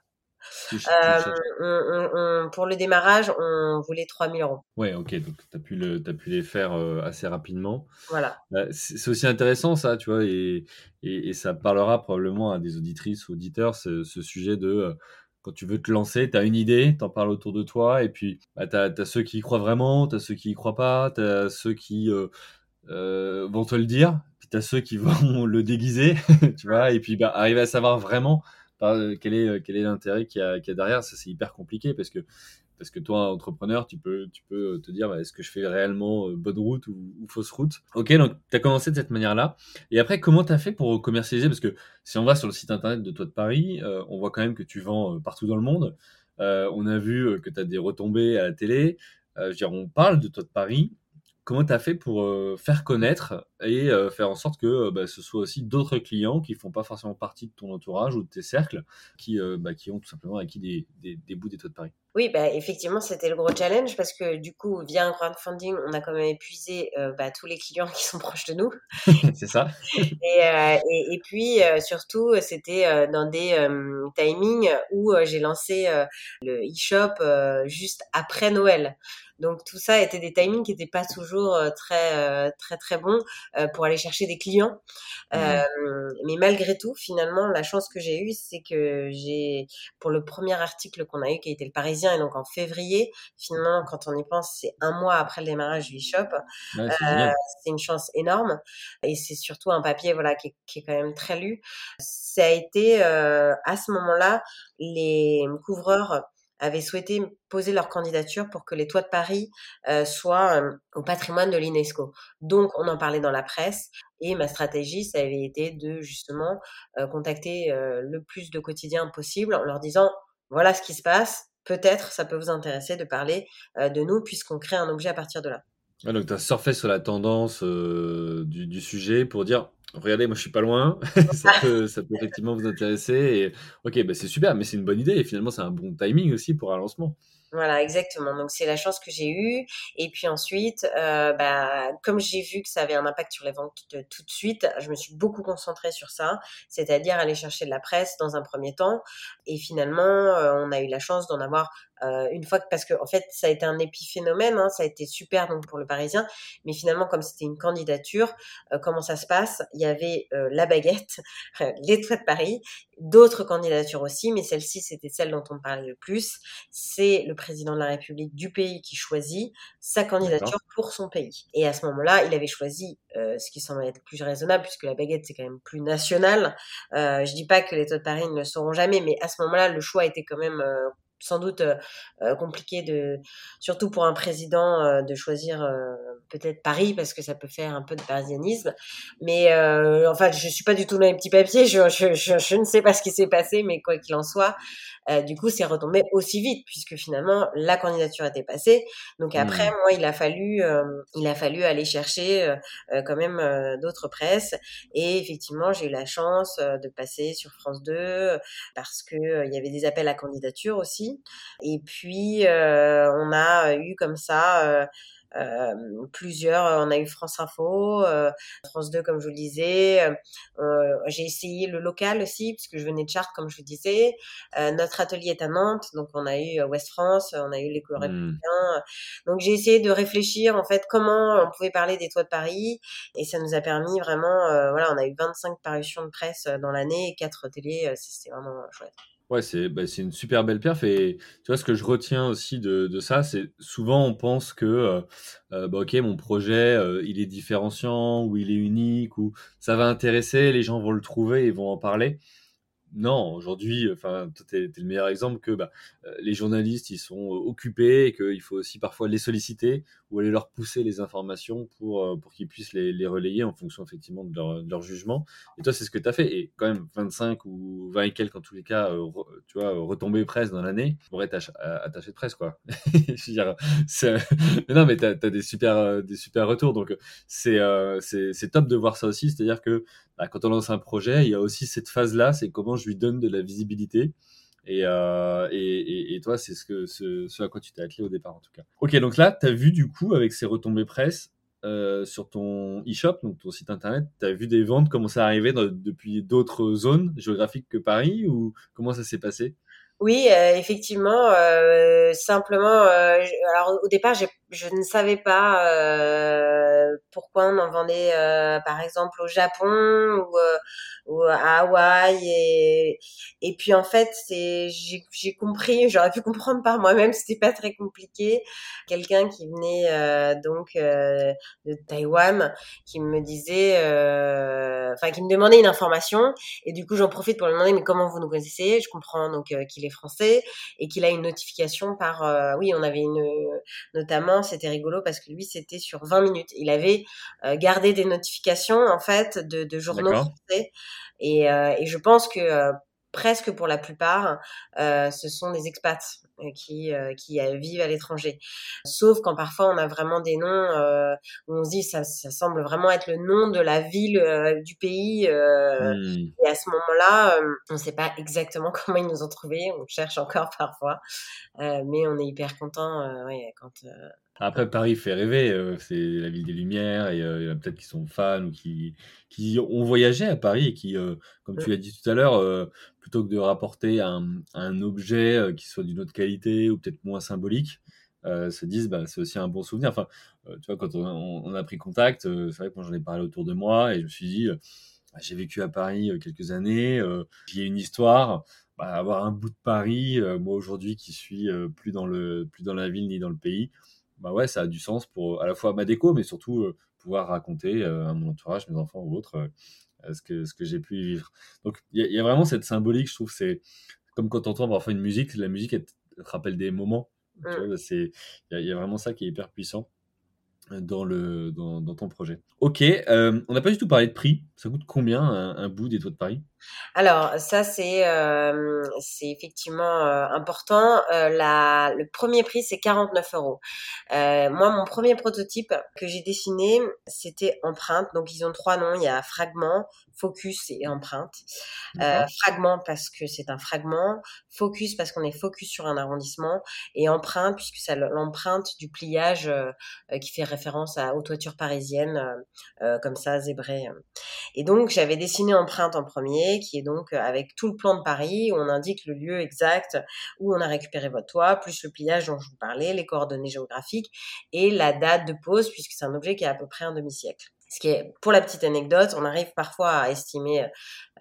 Euh, on, on, pour le démarrage, on voulait 3000 euros.
Ouais, ok, donc tu as, pu le, as pu les faire euh, assez rapidement.
Voilà.
Euh, c'est aussi intéressant, ça, tu vois, et, et, et, ça parlera probablement à des auditrices, auditeurs, ce, ce sujet de euh, quand tu veux te lancer, tu as une idée, tu en parles autour de toi, et puis bah, tu as, as, ceux qui y croient vraiment, tu as ceux qui y croient pas, tu as ceux qui vont te le dire, puis tu as ceux qui vont le déguiser, tu vois, et puis bah, arriver à savoir vraiment quel est quel est l'intérêt qu'il y, a, derrière? Ça c'est hyper compliqué parce que toi entrepreneur tu peux peux te dire bah, est-ce que je fais réellement bonne route ou, fausse route? Ok donc tu as commencé de cette manière là et après comment tu as fait pour commercialiser? Parce que si on va sur le site internet de toi de Paris euh, on voit quand même que tu vends partout dans le monde. Euh, on a vu que tu as des retombées à la télé. Euh, je veux dire on parle de toi de Paris. Comment tu as fait pour faire connaître et euh, faire en sorte que euh, bah, ce soit aussi d'autres clients qui font pas forcément partie de ton entourage ou de tes cercles, qui, euh, bah, qui ont tout simplement acquis des, des, des bouts des toits de Paris.
Oui, bah, effectivement, c'était le gros challenge parce que du coup, via un crowdfunding, on a quand même épuisé bah, tous les clients qui sont proches de nous.
c'est ça.
et, et, et, puis, surtout, c'était dans des timings où j'ai lancé le e-shop juste après Noël. Donc tout ça était des timings qui n'étaient pas toujours très très très bons pour aller chercher des clients. Mmh. mais malgré tout, finalement, la chance que j'ai eue, c'est que j'ai pour le premier article qu'on a eu, qui a été le Parisien, et donc en février, finalement, quand on y pense, c'est un mois après le démarrage du e-shop. c'est une chance énorme, et c'est surtout un papier voilà qui est, qui est, quand même très lu. Ça a été à ce moment-là les couvreurs avaient souhaité poser leur candidature pour que les toits de Paris euh, soient euh, au patrimoine de l'UNESCO. Donc, on en parlait dans la presse et ma stratégie, ça avait été de justement euh, contacter le plus de quotidiens possible en leur disant voilà ce qui se passe, peut-être ça peut vous intéresser de parler de nous puisqu'on crée un objet à partir de là.
donc, tu as surfé sur la tendance du, sujet pour dire regardez, moi je suis pas loin, ça, peut, ça, peut, effectivement vous intéresser. Et ok, bah, c'est super, mais c'est une bonne idée et finalement c'est un bon timing aussi pour un lancement.
Voilà, exactement. Donc c'est la chance que j'ai eue. Et puis ensuite, euh, bah, comme j'ai vu que ça avait un impact sur les ventes tout de suite, je me suis beaucoup concentrée sur ça, c'est-à-dire aller chercher de la presse dans un premier temps. Et finalement, euh, on a eu la chance d'en avoir euh, une fois parce que en fait ça a été un épiphénomène, hein, ça a été super donc pour le Parisien, mais finalement comme c'était une candidature, comment ça se passe? Il y avait la baguette, les toits de Paris, d'autres candidatures aussi, mais celle-ci c'était celle dont on parlait le plus. C'est le président de la République du pays qui choisit sa candidature pour son pays. Et à ce moment-là, il avait choisi ce qui semble être plus raisonnable puisque la baguette c'est quand même plus national. je dis pas que les toits de Paris ne le seront jamais, mais à ce moment-là le choix était quand même sans doute euh, euh, compliqué de, surtout pour un président, euh, de choisir peut-être Paris parce que ça peut faire un peu de parisianisme. Mais en fait, je suis pas du tout dans les petits papiers. Je, je, je, ne sais pas ce qui s'est passé, mais quoi qu'il en soit, euh, du coup, c'est retombé aussi vite puisque finalement la candidature était passée. Donc après, mmh. moi, il a fallu, euh, il a fallu aller chercher euh, quand même d'autres presses. Et effectivement, j'ai eu la chance de passer sur France 2 parce que il y avait des appels à candidature aussi. Et puis on a eu comme ça euh, plusieurs, on a eu France Info, euh, France 2 comme je vous le disais. Euh, j'ai essayé le local aussi puisque je venais de Chartres comme je vous disais. notre atelier est à Nantes, donc on a eu Ouest France, on a eu l'école mmh. républicain. Donc j'ai essayé de réfléchir en fait comment on pouvait parler des toits de Paris et ça nous a permis vraiment, voilà, on a eu 25 parutions de presse dans l'année et 4 télés, c'était vraiment chouette.
Ouais, c'est bah, une super belle perf et tu vois ce que je retiens aussi de, de ça, c'est souvent on pense que euh, euh, bah, ok mon projet euh, il est différenciant ou il est unique ou ça va intéresser, les gens vont le trouver et vont en parler non, aujourd'hui, enfin, tu es, le meilleur exemple que bah, euh, les journalistes, ils sont euh, occupés et qu'il faut aussi parfois les solliciter ou aller leur pousser les informations pour, euh, pour qu'ils puissent les, relayer en fonction effectivement de leur, de leur jugement. Et toi, c'est ce que tu as fait. Et quand même, 25 ou 20 et quelques, en tous les cas, tu vois, retomber presse dans l'année pour être attaché de presse, quoi. Je veux dire, non, mais tu as, des, super, des super retours. Donc, c'est c'est top de voir ça aussi. C'est-à-dire que bah, quand on lance un projet, il y a aussi cette phase-là, c'est comment je lui donne de la visibilité. Et, euh, et, et, toi, c'est ce, que, ce, à quoi tu t'es attelé au départ, en tout cas. Ok, donc là, tu as vu du coup, avec ces retombées presse, euh, sur ton e-shop, donc ton site internet, tu vu des ventes commencer à arriver depuis d'autres zones géographiques que Paris ou comment ça s'est passé?
Oui, euh, effectivement, euh, simplement, euh, alors au départ, je ne savais pas pourquoi on en vendait, par exemple, au Japon ou, ou à Hawaï. Et, et puis en fait, j'ai compris, j'aurais pu comprendre par moi-même, c'était pas très compliqué. Quelqu'un qui venait donc de Taïwan, qui me disait, enfin qui me demandait une information, et du coup j'en profite pour lui demander mais comment vous nous connaissez? Je comprends donc qu'il français et qu'il a une notification par euh, oui on avait une notamment c'était rigolo parce que lui c'était sur 20 minutes. Il avait euh, gardé des notifications en fait de, de journaux français et, euh, et, je pense que presque pour la plupart, ce sont des expats qui, qui vivent à l'étranger. Sauf quand parfois on a vraiment des noms où on se dit ça, ça semble vraiment être le nom de la ville du pays. Mmh. Et à ce moment-là, on ne sait pas exactement comment ils nous ont trouvés. On cherche encore parfois, mais on est hyper content ouais, quand
après, Paris fait rêver, euh, c'est la ville des Lumières, et euh, il y en a peut-être qui sont fans ou qui, qui ont voyagé à Paris et qui, euh, comme tu l'as dit tout à l'heure, plutôt que de rapporter un, un objet qui soit d'une autre qualité ou peut-être moins symbolique, se disent bah, c'est aussi un bon souvenir. Enfin, tu vois, quand on, a pris contact, c'est vrai que moi j'en ai parlé autour de moi et je me suis dit, bah, j'ai vécu à Paris quelques années, j'ai une histoire. Bah, avoir un bout de Paris, moi aujourd'hui qui suis plus dans le plus dans la ville ni dans le pays, bah ouais, ça a du sens pour à la fois ma déco, mais surtout euh, pouvoir raconter euh, à mon entourage, mes enfants ou autres, euh, ce que, ce que j'ai pu vivre. Donc il y, a vraiment cette symbolique, je trouve, c'est comme quand on entend parfois une musique, la musique, elle te rappelle des moments. Mmh. Il y, a vraiment ça qui est hyper puissant dans, le, dans, dans ton projet. Ok, on n'a pas du tout parlé de prix. Ça coûte combien un, bout des toits de Paris?
Alors ça c'est euh, effectivement euh, important. Euh, la, le premier prix c'est 49 euros. moi mon premier prototype que j'ai dessiné c'était empreinte. Donc ils ont trois noms. Il y a fragment, focus et empreinte. fragment parce que c'est un fragment, focus parce qu'on est focus sur un arrondissement et empreinte puisque c'est l'empreinte du pliage qui fait référence à, aux toitures parisiennes comme ça zébrées. Et donc, j'avais dessiné Empreinte en premier, qui est donc euh, avec tout le plan de Paris, on indique le lieu exact où on a récupéré votre toit, plus le pliage dont je vous parlais, les coordonnées géographiques et la date de pose, puisque c'est un objet qui a à peu près un demi-siècle. Ce qui est, pour la petite anecdote, on arrive parfois à estimer,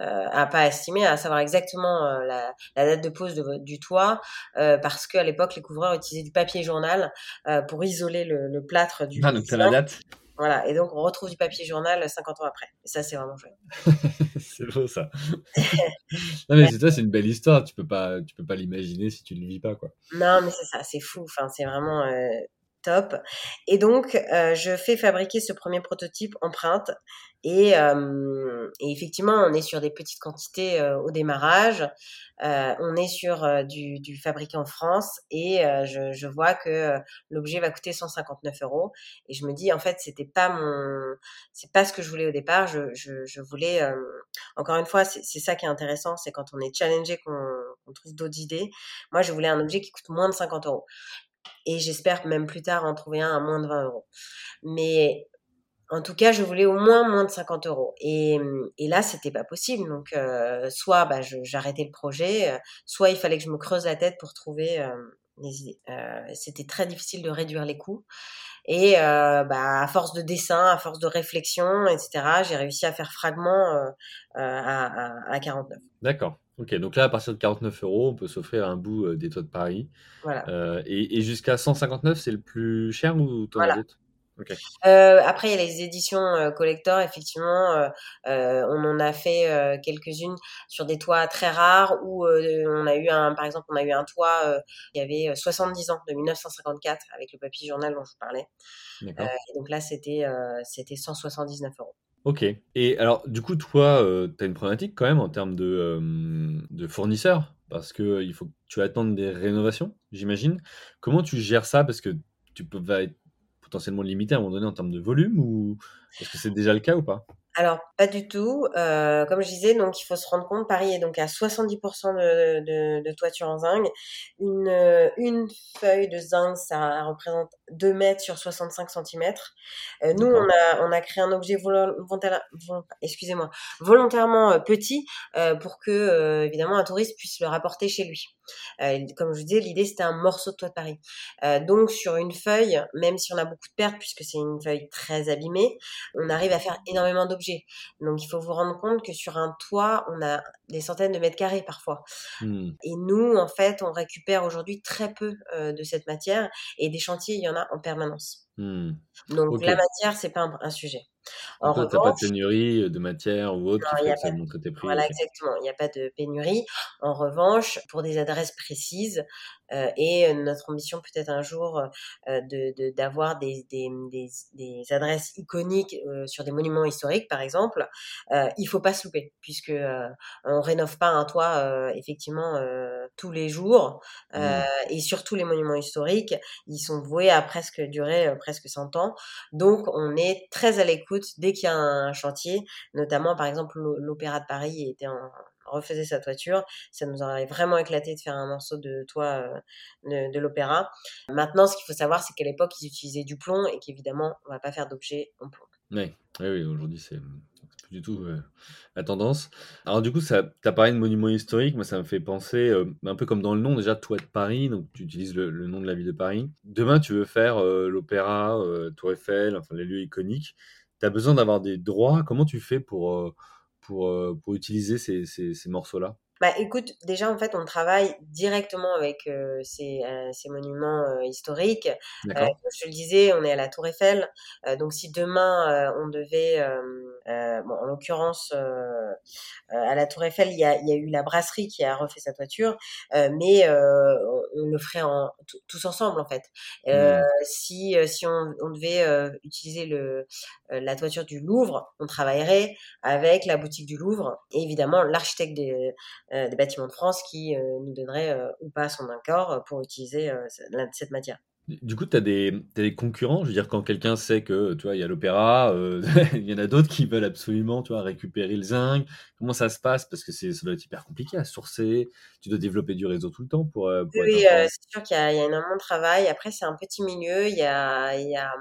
euh, à pas estimer, à savoir exactement euh, la, date de pose de, du toit, euh, parce qu'à l'époque, les couvreurs utilisaient du papier journal euh, pour isoler le, le plâtre du.
Ah, donc la date.
Voilà, et donc on retrouve du papier journal 50 ans après. Et ça, c'est vraiment chouette.
c'est beau ça. non mais c'est ça, c'est une belle histoire. Tu peux pas, tu peux pas l'imaginer si tu ne le vis pas quoi.
Non mais c'est ça, c'est fou. Enfin, c'est vraiment euh, top. Et donc, euh, je fais fabriquer ce premier prototype empreinte. Et, euh, et, effectivement, on est sur des petites quantités euh, au démarrage. on est sur du, fabriqué en France et je, vois que l'objet va coûter 159 euros. Et je me dis, en fait, c'était pas mon, c'est pas ce que je voulais au départ. Je, je voulais, encore une fois, c'est ça qui est intéressant, c'est quand on est challengé qu'on trouve d'autres idées. Moi, je voulais un objet qui coûte moins de 50 euros et j'espère même plus tard en trouver un à moins de 20 euros. Mais en tout cas, je voulais au moins moins de 50 euros. Et, et là, c'était pas possible. Donc, euh, soit bah, j'arrêtais le projet, euh, soit il fallait que je me creuse la tête pour trouver euh, c'était très difficile de réduire les coûts. Et bah, à force de dessin, à force de réflexion, etc., j'ai réussi à faire fragment à, à, à 49.
D'accord. Ok, donc là, à partir de 49 euros, on peut s'offrir un bout euh, des toits de Paris.
Voilà.
Euh, et, jusqu'à 159, c'est le plus cher ou t'en as d'autres?
Euh, après, il y a les éditions collector. Effectivement, on en a fait quelques-unes sur des toits très rares où on a eu un, par exemple, on a eu un toit qui avait 70 ans, de 1954, avec le papier journal dont je vous parlais. et donc là, c'était c'était 179 euros.
Ok. Et alors, du coup, toi, euh, tu as une problématique quand même en termes de, euh, de fournisseurs, parce que il faut que tu attendes des rénovations, j'imagine. Comment tu gères ça? Parce que tu peux va être potentiellement limité à un moment donné en termes de volume, ou est-ce que c'est déjà le cas ou pas?
Alors, pas du tout. Euh, comme je disais, donc il faut se rendre compte, Paris est donc à 70% de, de, de, toiture en zinc. Une, euh, une feuille de zinc, ça représente 2 mètres sur 65 cm. Euh, nous, on a, on a créé un objet volontaire, excusez-moi, volontairement euh, petit euh, pour que, euh, évidemment, un touriste puisse le rapporter chez lui. Comme je vous disais, l'idée, c'était un morceau de toit de Paris. donc, sur une feuille, même si on a beaucoup de pertes, puisque c'est une feuille très abîmée, on arrive à faire énormément d'objets donc il faut vous rendre compte que sur un toit, on a des centaines de mètres carrés parfois. Mmh. Et nous, en fait, on récupère aujourd'hui très peu euh, de cette matière et des chantiers, il y en a en permanence. Mmh. Donc la matière, c'est pas un, sujet.
En revanche, pas de pénurie de matière ou autre qui fait que tes prix.
Voilà, exactement. Il n'y a pas de pénurie. En revanche, pour des adresses précises, et notre ambition peut-être un jour de d'avoir des, des, des, des, adresses iconiques sur des monuments historiques, par exemple, il faut pas se louper, puisque on rénove pas un toit effectivement tous les jours, mmh. et surtout les monuments historiques, ils sont voués à presque durer presque 100 ans. Donc on est très à l'écoute dès qu'il y a un chantier, notamment par exemple l'Opéra de Paris était en, refaisait sa toiture. Ça nous aurait vraiment éclaté de faire un morceau de toit euh, de, l'opéra. Maintenant, ce qu'il faut savoir, c'est qu'à l'époque, ils utilisaient du plomb et qu'évidemment, on va pas faire d'objet en plomb.
Oui, oui, aujourd'hui, c'est plus du tout euh, la tendance. Alors du coup, tu as parlé de monuments historiques, moi ça me fait penser, euh, un peu comme dans le nom déjà, Toit de Paris, donc tu utilises le, nom de la ville de Paris. Demain, tu veux faire l'opéra, Tour Eiffel, enfin les lieux iconiques. Tu as besoin d'avoir des droits. Comment tu fais pour pour, euh, pour utiliser ces, ces, ces morceaux-là
bah écoute, déjà en fait on travaille directement avec euh, ces, euh, ces, monuments euh, historiques. comme je le disais, on est à la Tour Eiffel. donc si demain on devait, bon, en l'occurrence à la Tour Eiffel, il y, a, il y, a, eu la brasserie qui a refait sa toiture, mais on, le ferait en, tous ensemble en fait. Mmh. Si, si on, on devait utiliser le, la toiture du Louvre, on travaillerait avec la boutique du Louvre et évidemment l'architecte des des bâtiments de France qui euh, nous donnerait euh, ou pas son accord pour utiliser cette matière.
Du coup, tu as, des concurrents? Je veux dire, quand quelqu'un sait que, tu vois, il y a l'opéra, il y en a d'autres qui veulent absolument, tu vois, récupérer le zinc. Comment ça se passe? Parce que ça doit être hyper compliqué à sourcer. Tu dois développer du réseau tout le temps pour.
oui, c'est sûr qu'il y, a énormément de travail. Après, c'est un petit milieu. Il y a, il y a,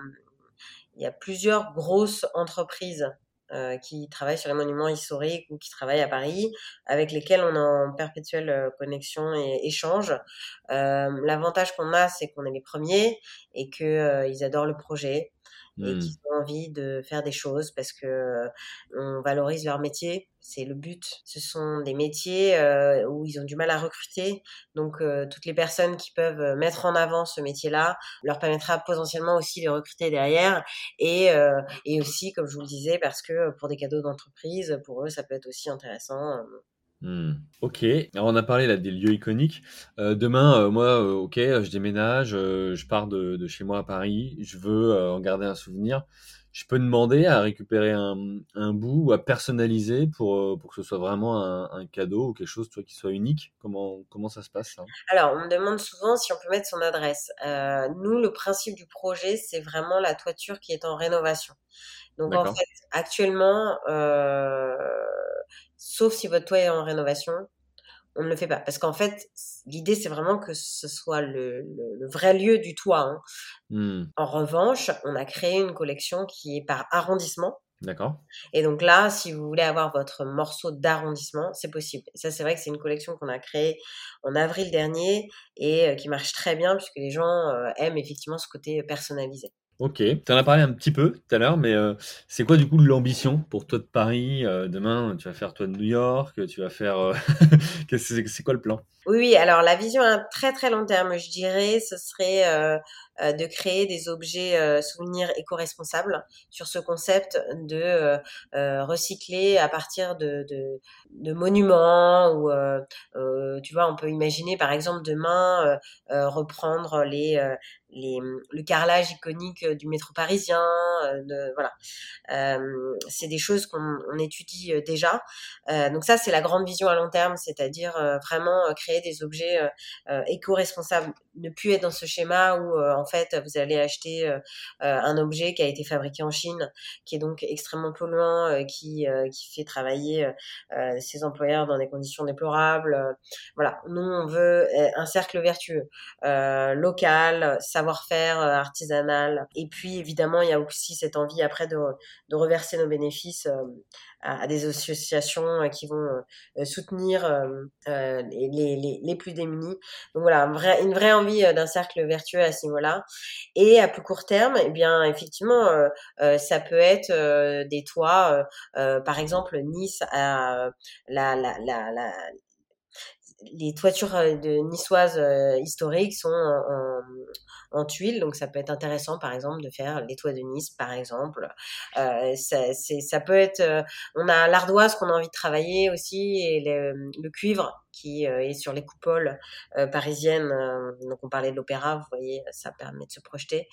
il y a plusieurs grosses entreprises euh, qui travaillent sur les monuments historiques ou qui travaillent à Paris, avec lesquels on est en perpétuelle euh, connexion et échange. Euh, L'avantage qu'on a, c'est qu'on est les premiers et qu'ils ils adorent le projet et mmh. qu'ils ont envie de faire des choses parce que euh, on valorise leur métier. C'est le but. Ce sont des métiers euh, où ils ont du mal à recruter. Donc, euh, toutes les personnes qui peuvent mettre en avant ce métier-là leur permettra potentiellement aussi de recruter derrière. Et, et aussi, comme je vous le disais, parce que pour des cadeaux d'entreprise, pour eux, ça peut être aussi intéressant.
Mmh. Ok, alors on a parlé là des lieux iconiques. Euh, demain, euh, moi, euh, ok, je déménage, je pars de, chez moi à Paris, je veux en garder un souvenir. Je peux demander à récupérer un, bout ou à personnaliser pour, pour que ce soit vraiment un, cadeau ou quelque chose toi, qui soit unique. Comment, comment ça se passe ça
Alors, on me demande souvent si on peut mettre son adresse. nous, le principe du projet, c'est vraiment la toiture qui est en rénovation. Donc en fait, actuellement, sauf si votre toit est en rénovation, on ne le fait pas. Parce qu'en fait, l'idée, c'est vraiment que ce soit le, vrai lieu du toit. Hein. Mmh. En revanche, on a créé une collection qui est par arrondissement.
D'accord.
Et donc là, si vous voulez avoir votre morceau d'arrondissement, c'est possible. Et ça, c'est vrai que c'est une collection qu'on a créée en avril dernier et euh, qui marche très bien puisque les gens euh, aiment effectivement ce côté personnalisé.
Ok, tu en as parlé un petit peu tout à l'heure, mais euh, c'est quoi du coup l'ambition pour toi de Paris euh, Demain, tu vas faire toi de New York, tu vas faire... Euh, c'est quoi le plan?
Oui, alors la vision à un très très long terme, je dirais, ce serait de créer des objets souvenirs éco-responsables sur ce concept de recycler à partir de, de, monuments ou tu vois, on peut imaginer par exemple demain reprendre les les, le carrelage iconique du métro parisien, voilà. Euh, c'est des choses qu'on étudie déjà. Euh, donc ça, c'est la grande vision à long terme, c'est-à-dire vraiment créer des objets éco-responsables, ne plus être dans ce schéma où en fait vous allez acheter un objet qui a été fabriqué en Chine, qui est donc extrêmement polluant, qui, qui fait travailler ses employeurs dans des conditions déplorables. voilà, nous on veut un cercle vertueux, local, savoir-faire euh, artisanal. Et puis évidemment, il y a aussi cette envie après de, de reverser nos bénéfices euh, à, des associations euh, qui vont soutenir les, les, les, plus démunis. Donc voilà, une vraie envie d'un cercle vertueux à ce niveau-là. Et à plus court terme, eh bien effectivement, ça peut être des toits, par exemple Nice, à la, la, la, la les toitures de niçoises historiques sont en, en, tuiles, donc ça peut être intéressant, par exemple, de faire les toits de Nice, par exemple. ça, ça peut être, on a l'ardoise qu'on a envie de travailler aussi et le, cuivre qui est sur les coupoles parisiennes. donc on parlait de l'opéra, vous voyez, ça permet de se projeter.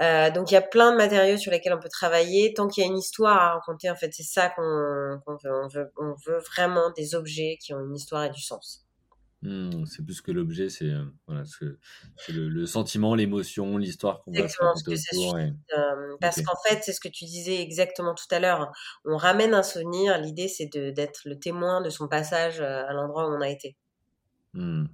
Euh, donc il y a plein de matériaux sur lesquels on peut travailler. Tant qu'il y a une histoire à raconter, en fait, c'est ça qu'on on veut vraiment des objets qui ont une histoire et du sens.
Mmh, c'est plus que l'objet, c'est euh, voilà, le, le, sentiment, l'émotion, l'histoire qu'on va raconter autour.
Et... Euh, parce qu'en fait, c'est ce que tu disais exactement tout à l'heure. On ramène un souvenir. L'idée, c'est d'être le témoin de son passage à l'endroit où on a été.
Mmh.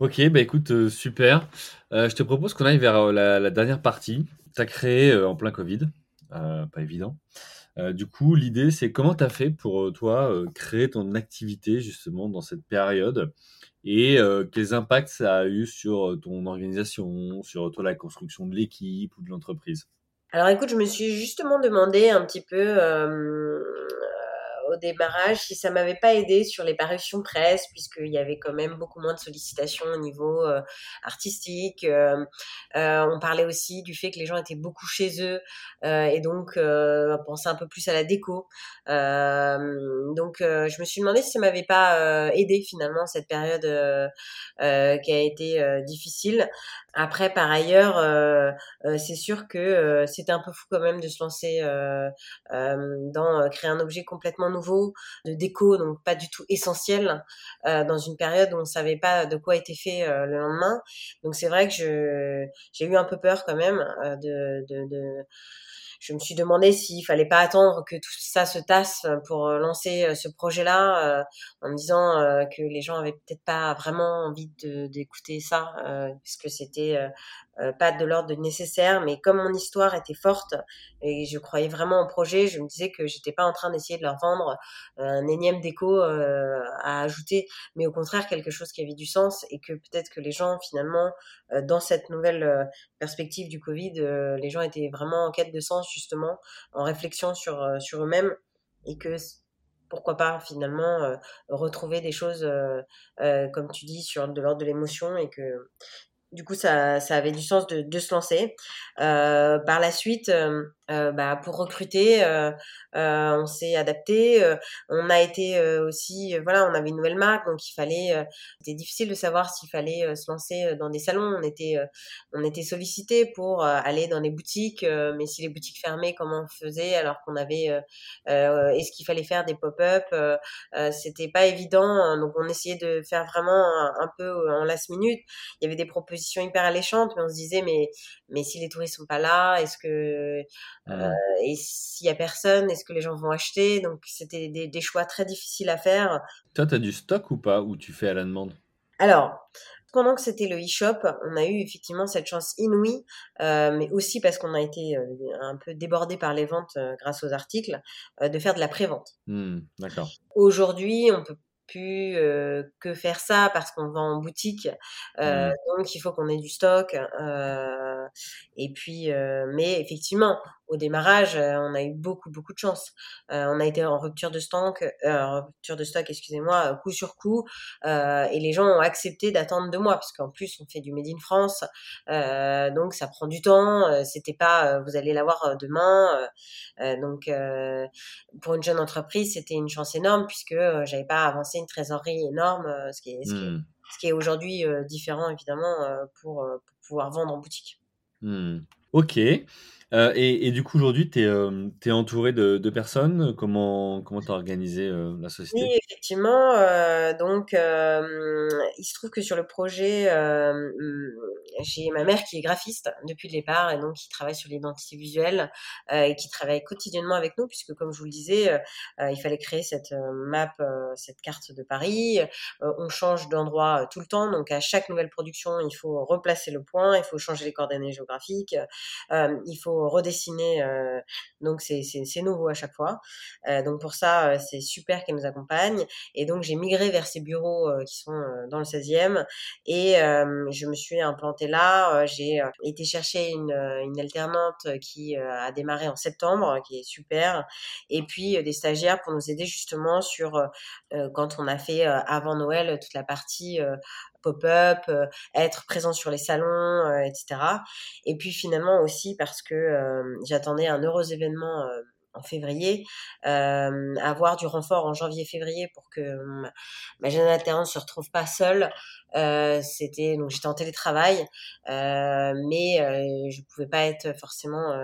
Ok, bah écoute, euh, super. Euh, je te propose qu'on aille vers euh, la, dernière partie. Tu as créé en plein Covid, pas évident. Du coup, l'idée, c'est comment tu as fait pour toi créer ton activité justement dans cette période? Et quels impacts ça a eu sur ton organisation, sur toi la construction de l'équipe ou de l'entreprise?
Alors écoute, je me suis justement demandé un petit peu au démarrage si ça m'avait pas aidé sur les parutions presse, puisqu'il y avait quand même beaucoup moins de sollicitations au niveau euh, artistique. Euh, euh, on parlait aussi du fait que les gens étaient beaucoup chez eux et donc on pensait un peu plus à la déco. donc je me suis demandé si ça m'avait pas aidé finalement cette période qui a été difficile. Après, par ailleurs, c'est sûr que c'était un peu fou quand même de se lancer dans créer un objet complètement nouveau de déco, donc pas du tout essentiel, euh, dans une période où on savait pas de quoi était fait euh, le lendemain. Donc c'est vrai que j'ai eu un peu peur quand même euh, de, de, de je me suis demandé s'il fallait pas attendre que tout ça se tasse pour lancer ce projet-là, en me disant que les gens avaient peut-être pas vraiment envie d'écouter ça, puisque c'était euh, pas de l'ordre nécessaire, mais comme mon histoire était forte et je croyais vraiment au projet, je me disais que j'étais pas en train d'essayer de leur vendre euh, un énième déco euh, à ajouter, mais au contraire quelque chose qui avait du sens et que peut-être que les gens finalement dans cette nouvelle perspective du Covid, les gens étaient vraiment en quête de sens justement, en réflexion sur sur eux-mêmes et que pourquoi pas finalement retrouver des choses comme tu dis sur de l'ordre de l'émotion et que du coup, ça, ça avait du sens de, de se lancer. Euh, par la suite, euh, euh, bah, pour recruter, euh, euh, on s'est adapté. on a été aussi, voilà, on avait une nouvelle marque, donc il fallait. C'était difficile de savoir s'il fallait se lancer dans des salons. On était, on était sollicité pour aller dans des boutiques, mais si les boutiques fermaient, comment on faisait alors qu'on avait Est-ce qu'il fallait faire des pop-up C'était pas évident, donc on essayait de faire vraiment un, peu en last minute. Il y avait des propositions hyper alléchantes, mais on se disait mais mais si les touristes sont pas là, est-ce que euh, et s'il y a personne, est-ce que les gens vont acheter? Donc c'était des, choix très difficiles à faire.
Toi, tu as du stock ou pas? Ou tu fais à la demande?
Alors, pendant que c'était le e-shop, on a eu effectivement cette chance inouïe, euh, mais aussi parce qu'on a été euh, un peu débordé par les ventes grâce aux articles, de faire de la prévente.
Mmh, D'accord.
Aujourd'hui, on peut plus que faire ça parce qu'on vend en boutique. Mmh. Donc il faut qu'on ait du stock. et puis, mais effectivement, au démarrage, euh, on a eu beaucoup beaucoup de chance. Euh, on a été en rupture de stock, euh, rupture de stock, excusez-moi, coup sur coup, et les gens ont accepté d'attendre deux mois parce qu'en plus on fait du made in France, donc ça prend du temps. C'était pas vous allez l'avoir demain, donc pour une jeune entreprise c'était une chance énorme puisque j'avais pas avancé une trésorerie énorme, ce qui est ce qui est, est aujourd'hui différent évidemment pour, pour, pouvoir vendre en boutique.
Mmh. Ok. Euh, et, du coup, aujourd'hui, tu es, es, entouré de, de, personnes? Comment tu as organisé euh, la société?
Oui, effectivement. Euh, donc, il se trouve que sur le projet, j'ai ma mère qui est graphiste depuis le départ et donc qui travaille sur l'identité visuelle et qui travaille quotidiennement avec nous, puisque comme je vous le disais, il fallait créer cette map, cette carte de Paris. on change d'endroit tout le temps, donc à chaque nouvelle production, il faut replacer le point, il faut changer les coordonnées géographiques, il faut redessiner. donc c'est nouveau à chaque fois. donc pour ça, c'est super qu'elle nous accompagne. Et donc j'ai migré vers ces bureaux qui sont dans le 16e et je me suis implantée là. j'ai été chercher une, une alternante qui a démarré en septembre, qui est super. Et puis des stagiaires pour nous aider justement sur quand on a fait avant Noël toute la partie pop-up, être présent sur les salons, etc. Et puis finalement aussi parce que j'attendais un heureux événement en février, euh, avoir du renfort en janvier-février pour que ma, jeune alternante se retrouve pas seule. Euh, c'était donc j'étais en télétravail, euh, mais euh, je pouvais pas être forcément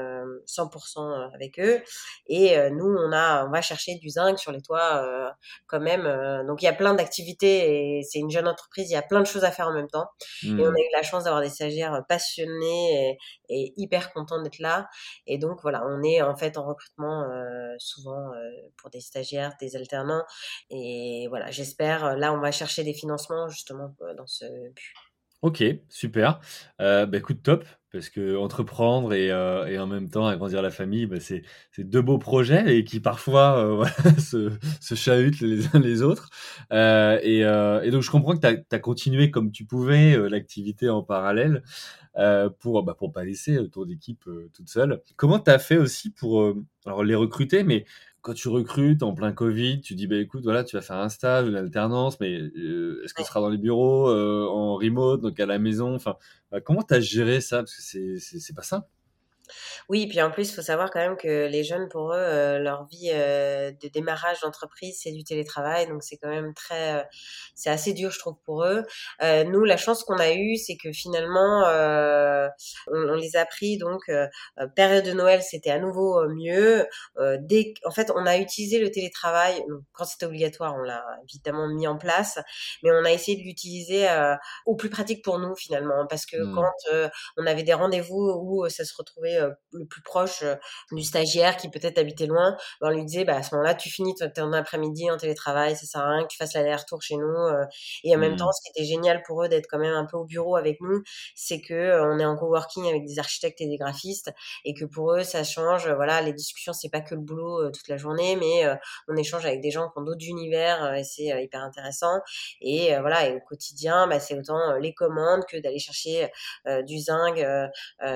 100% euh, avec eux. Et nous, on a, on va chercher du zinc sur les toits quand même. donc il y a plein d'activités et c'est une jeune entreprise. Il y a plein de choses à faire en même temps. Et on mmh. a eu la chance d'avoir des stagiaires passionnés et, et hyper contents d'être là. Et donc voilà, on est en fait en recrutement euh, souvent euh, pour des stagiaires, des alternants. Et voilà, j'espère, là, on va chercher des financements justement dans ce but.
Ok, super. bah écoute, top, parce que entreprendre et, et en même temps agrandir la famille, bah, c'est deux beaux projets et qui parfois se, se, chahutent les uns les autres. Et, et, donc je comprends que tu as, continué comme tu pouvais l'activité en parallèle pour bah, pour pas laisser ton équipe toute seule. Comment tu as fait aussi pour alors les recruter, mais quand tu recrutes en plein Covid, tu dis bah écoute voilà tu vas faire un stage, une alternance, mais euh, est-ce que ce sera dans les bureaux, euh, en remote, donc à la maison, enfin bah, comment tu as géré ça? Parce que c'est c'est pas simple.
Oui, puis en plus, il faut savoir quand même que les jeunes, pour eux, euh, leur vie euh, de démarrage d'entreprise, c'est du télétravail. Donc, c'est quand même très... Euh, c'est assez dur, je trouve, pour eux. nous, la chance qu'on a eue, c'est que finalement, on, les a pris. Donc, période de Noël, c'était à nouveau mieux. dès, en fait, on a utilisé le télétravail. quand c'était obligatoire, on l'a évidemment mis en place. Mais on a essayé de l'utiliser au plus pratique pour nous, finalement. Parce que mmh. quand on avait des rendez-vous où ça se retrouvait euh, le plus proche euh, du stagiaire qui peut-être habitait loin, ben, on lui disait bah, à ce moment-là tu finis ton après-midi en télétravail, ça sert à rien que tu fasses l'aller-retour chez nous. Euh. et en même mmh. temps, ce qui était génial pour eux d'être quand même un peu au bureau avec nous, c'est que on est en coworking avec des architectes et des graphistes et que pour eux ça change. Voilà, les discussions c'est pas que le boulot toute la journée, mais on échange avec des gens qui ont d'autres univers et c'est hyper intéressant. Et voilà, et au quotidien, bah, c'est autant les commandes que d'aller chercher du zinc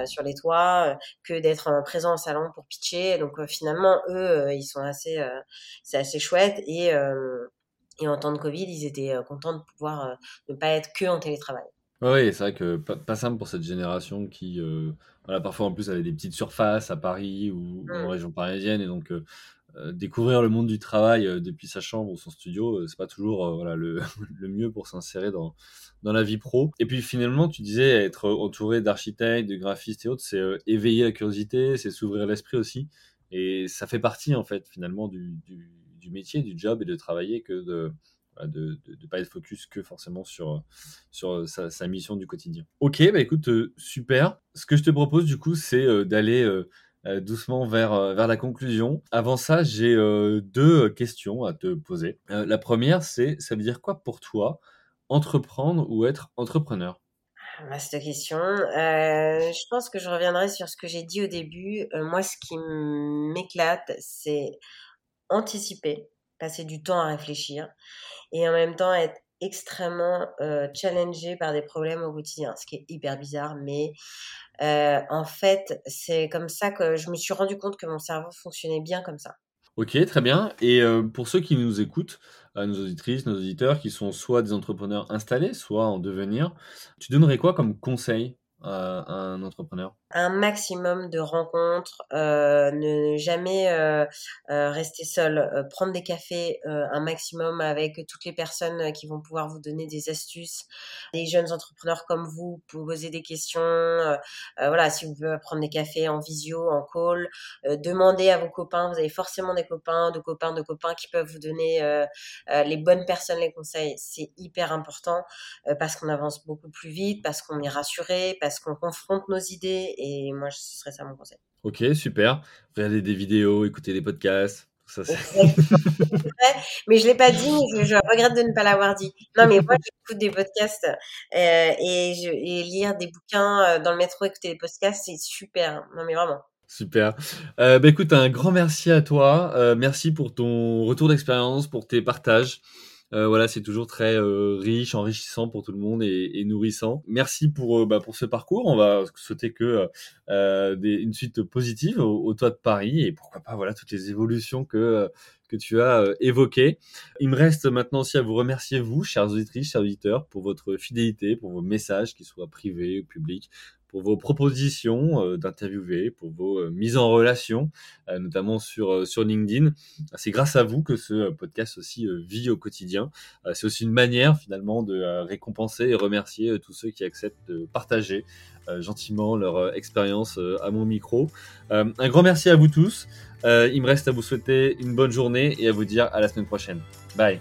sur les toits, que d'être présent au salon pour pitcher. Donc euh, finalement, eux, euh, ils sont assez, euh, c'est assez chouette et et en temps de Covid, ils étaient contents de pouvoir ne pas être que en télétravail.
Oui, c'est vrai que pas, simple pour cette génération qui, voilà, parfois en plus avait des petites surfaces à Paris ou, en mmh. région parisienne et donc euh, découvrir le monde du travail euh, depuis sa chambre ou son studio, euh, c'est pas toujours voilà, le, mieux pour s'insérer dans, la vie pro. Et puis finalement, tu disais être entouré d'architectes, de graphistes et autres, c'est éveiller la curiosité, c'est s'ouvrir l'esprit aussi. Et ça fait partie en fait finalement du, métier, du job et de travailler que de ne pas être focus que forcément sur, sa, sa mission du quotidien. Ok, bah écoute, super. Ce que je te propose du coup, c'est d'aller euh, doucement vers, euh, vers la conclusion. Avant ça, j'ai euh, deux questions à te poser. la première, c'est ça veut dire quoi pour toi entreprendre ou être entrepreneur?
Cette question. je pense que je reviendrai sur ce que j'ai dit au début. moi, ce qui m'éclate, c'est anticiper, passer du temps à réfléchir et en même temps être extrêmement challengé par des problèmes au quotidien, ce qui est hyper bizarre, mais euh, en fait, c'est comme ça que je me suis rendu compte que mon cerveau fonctionnait bien comme ça.
Ok, très bien. Et euh, pour ceux qui nous écoutent, euh, nos auditrices, nos auditeurs, qui sont soit des entrepreneurs installés, soit en devenir, tu donnerais quoi comme conseil un entrepreneur?
Un maximum de rencontres, euh, ne jamais euh, euh, rester seul, prendre des cafés un maximum avec toutes les personnes qui vont pouvoir vous donner des astuces, des jeunes entrepreneurs comme vous, poser des questions, voilà, si vous voulez prendre des cafés en visio, en call, demandez à vos copains, vous avez forcément des copains, de copains, de copains qui peuvent vous donner les bonnes personnes, les conseils, c'est hyper important parce qu'on avance beaucoup plus vite, parce qu'on est rassuré, parce qu'on confronte nos idées et moi, ce serait ça mon conseil.
Ok, super. Regarder des vidéos, écouter des podcasts. Ça,
mais je l'ai pas dit, je, regrette de ne pas l'avoir dit. Non, mais moi, j'écoute des podcasts euh, et, je, et, lire des bouquins euh, dans le métro, écouter des podcasts, c'est super. Non, mais vraiment.
Super. Euh, bah, écoute, un grand merci à toi. Euh, merci pour ton retour d'expérience, pour tes partages. Euh, voilà, c'est toujours très euh, riche, enrichissant pour tout le monde et, nourrissant. Merci pour, euh, bah, pour ce parcours. On va souhaiter que une suite positive au, au, toit de Paris et pourquoi pas voilà toutes les évolutions que que tu as évoquées. Il me reste maintenant aussi à vous remercier vous, chers auditrices, chers auditeurs, pour votre fidélité, pour vos messages, qu'ils soient privés ou publics, pour vos propositions euh, d'interviewer, pour vos euh, mises en relation, euh, notamment sur, sur LinkedIn. C'est grâce à vous que ce podcast aussi vit au quotidien. C'est aussi une manière finalement de récompenser et remercier tous ceux qui acceptent de partager gentiment leur expérience à mon micro. Un grand merci à vous tous. Il me reste à vous souhaiter une bonne journée et à vous dire à la semaine prochaine. Bye.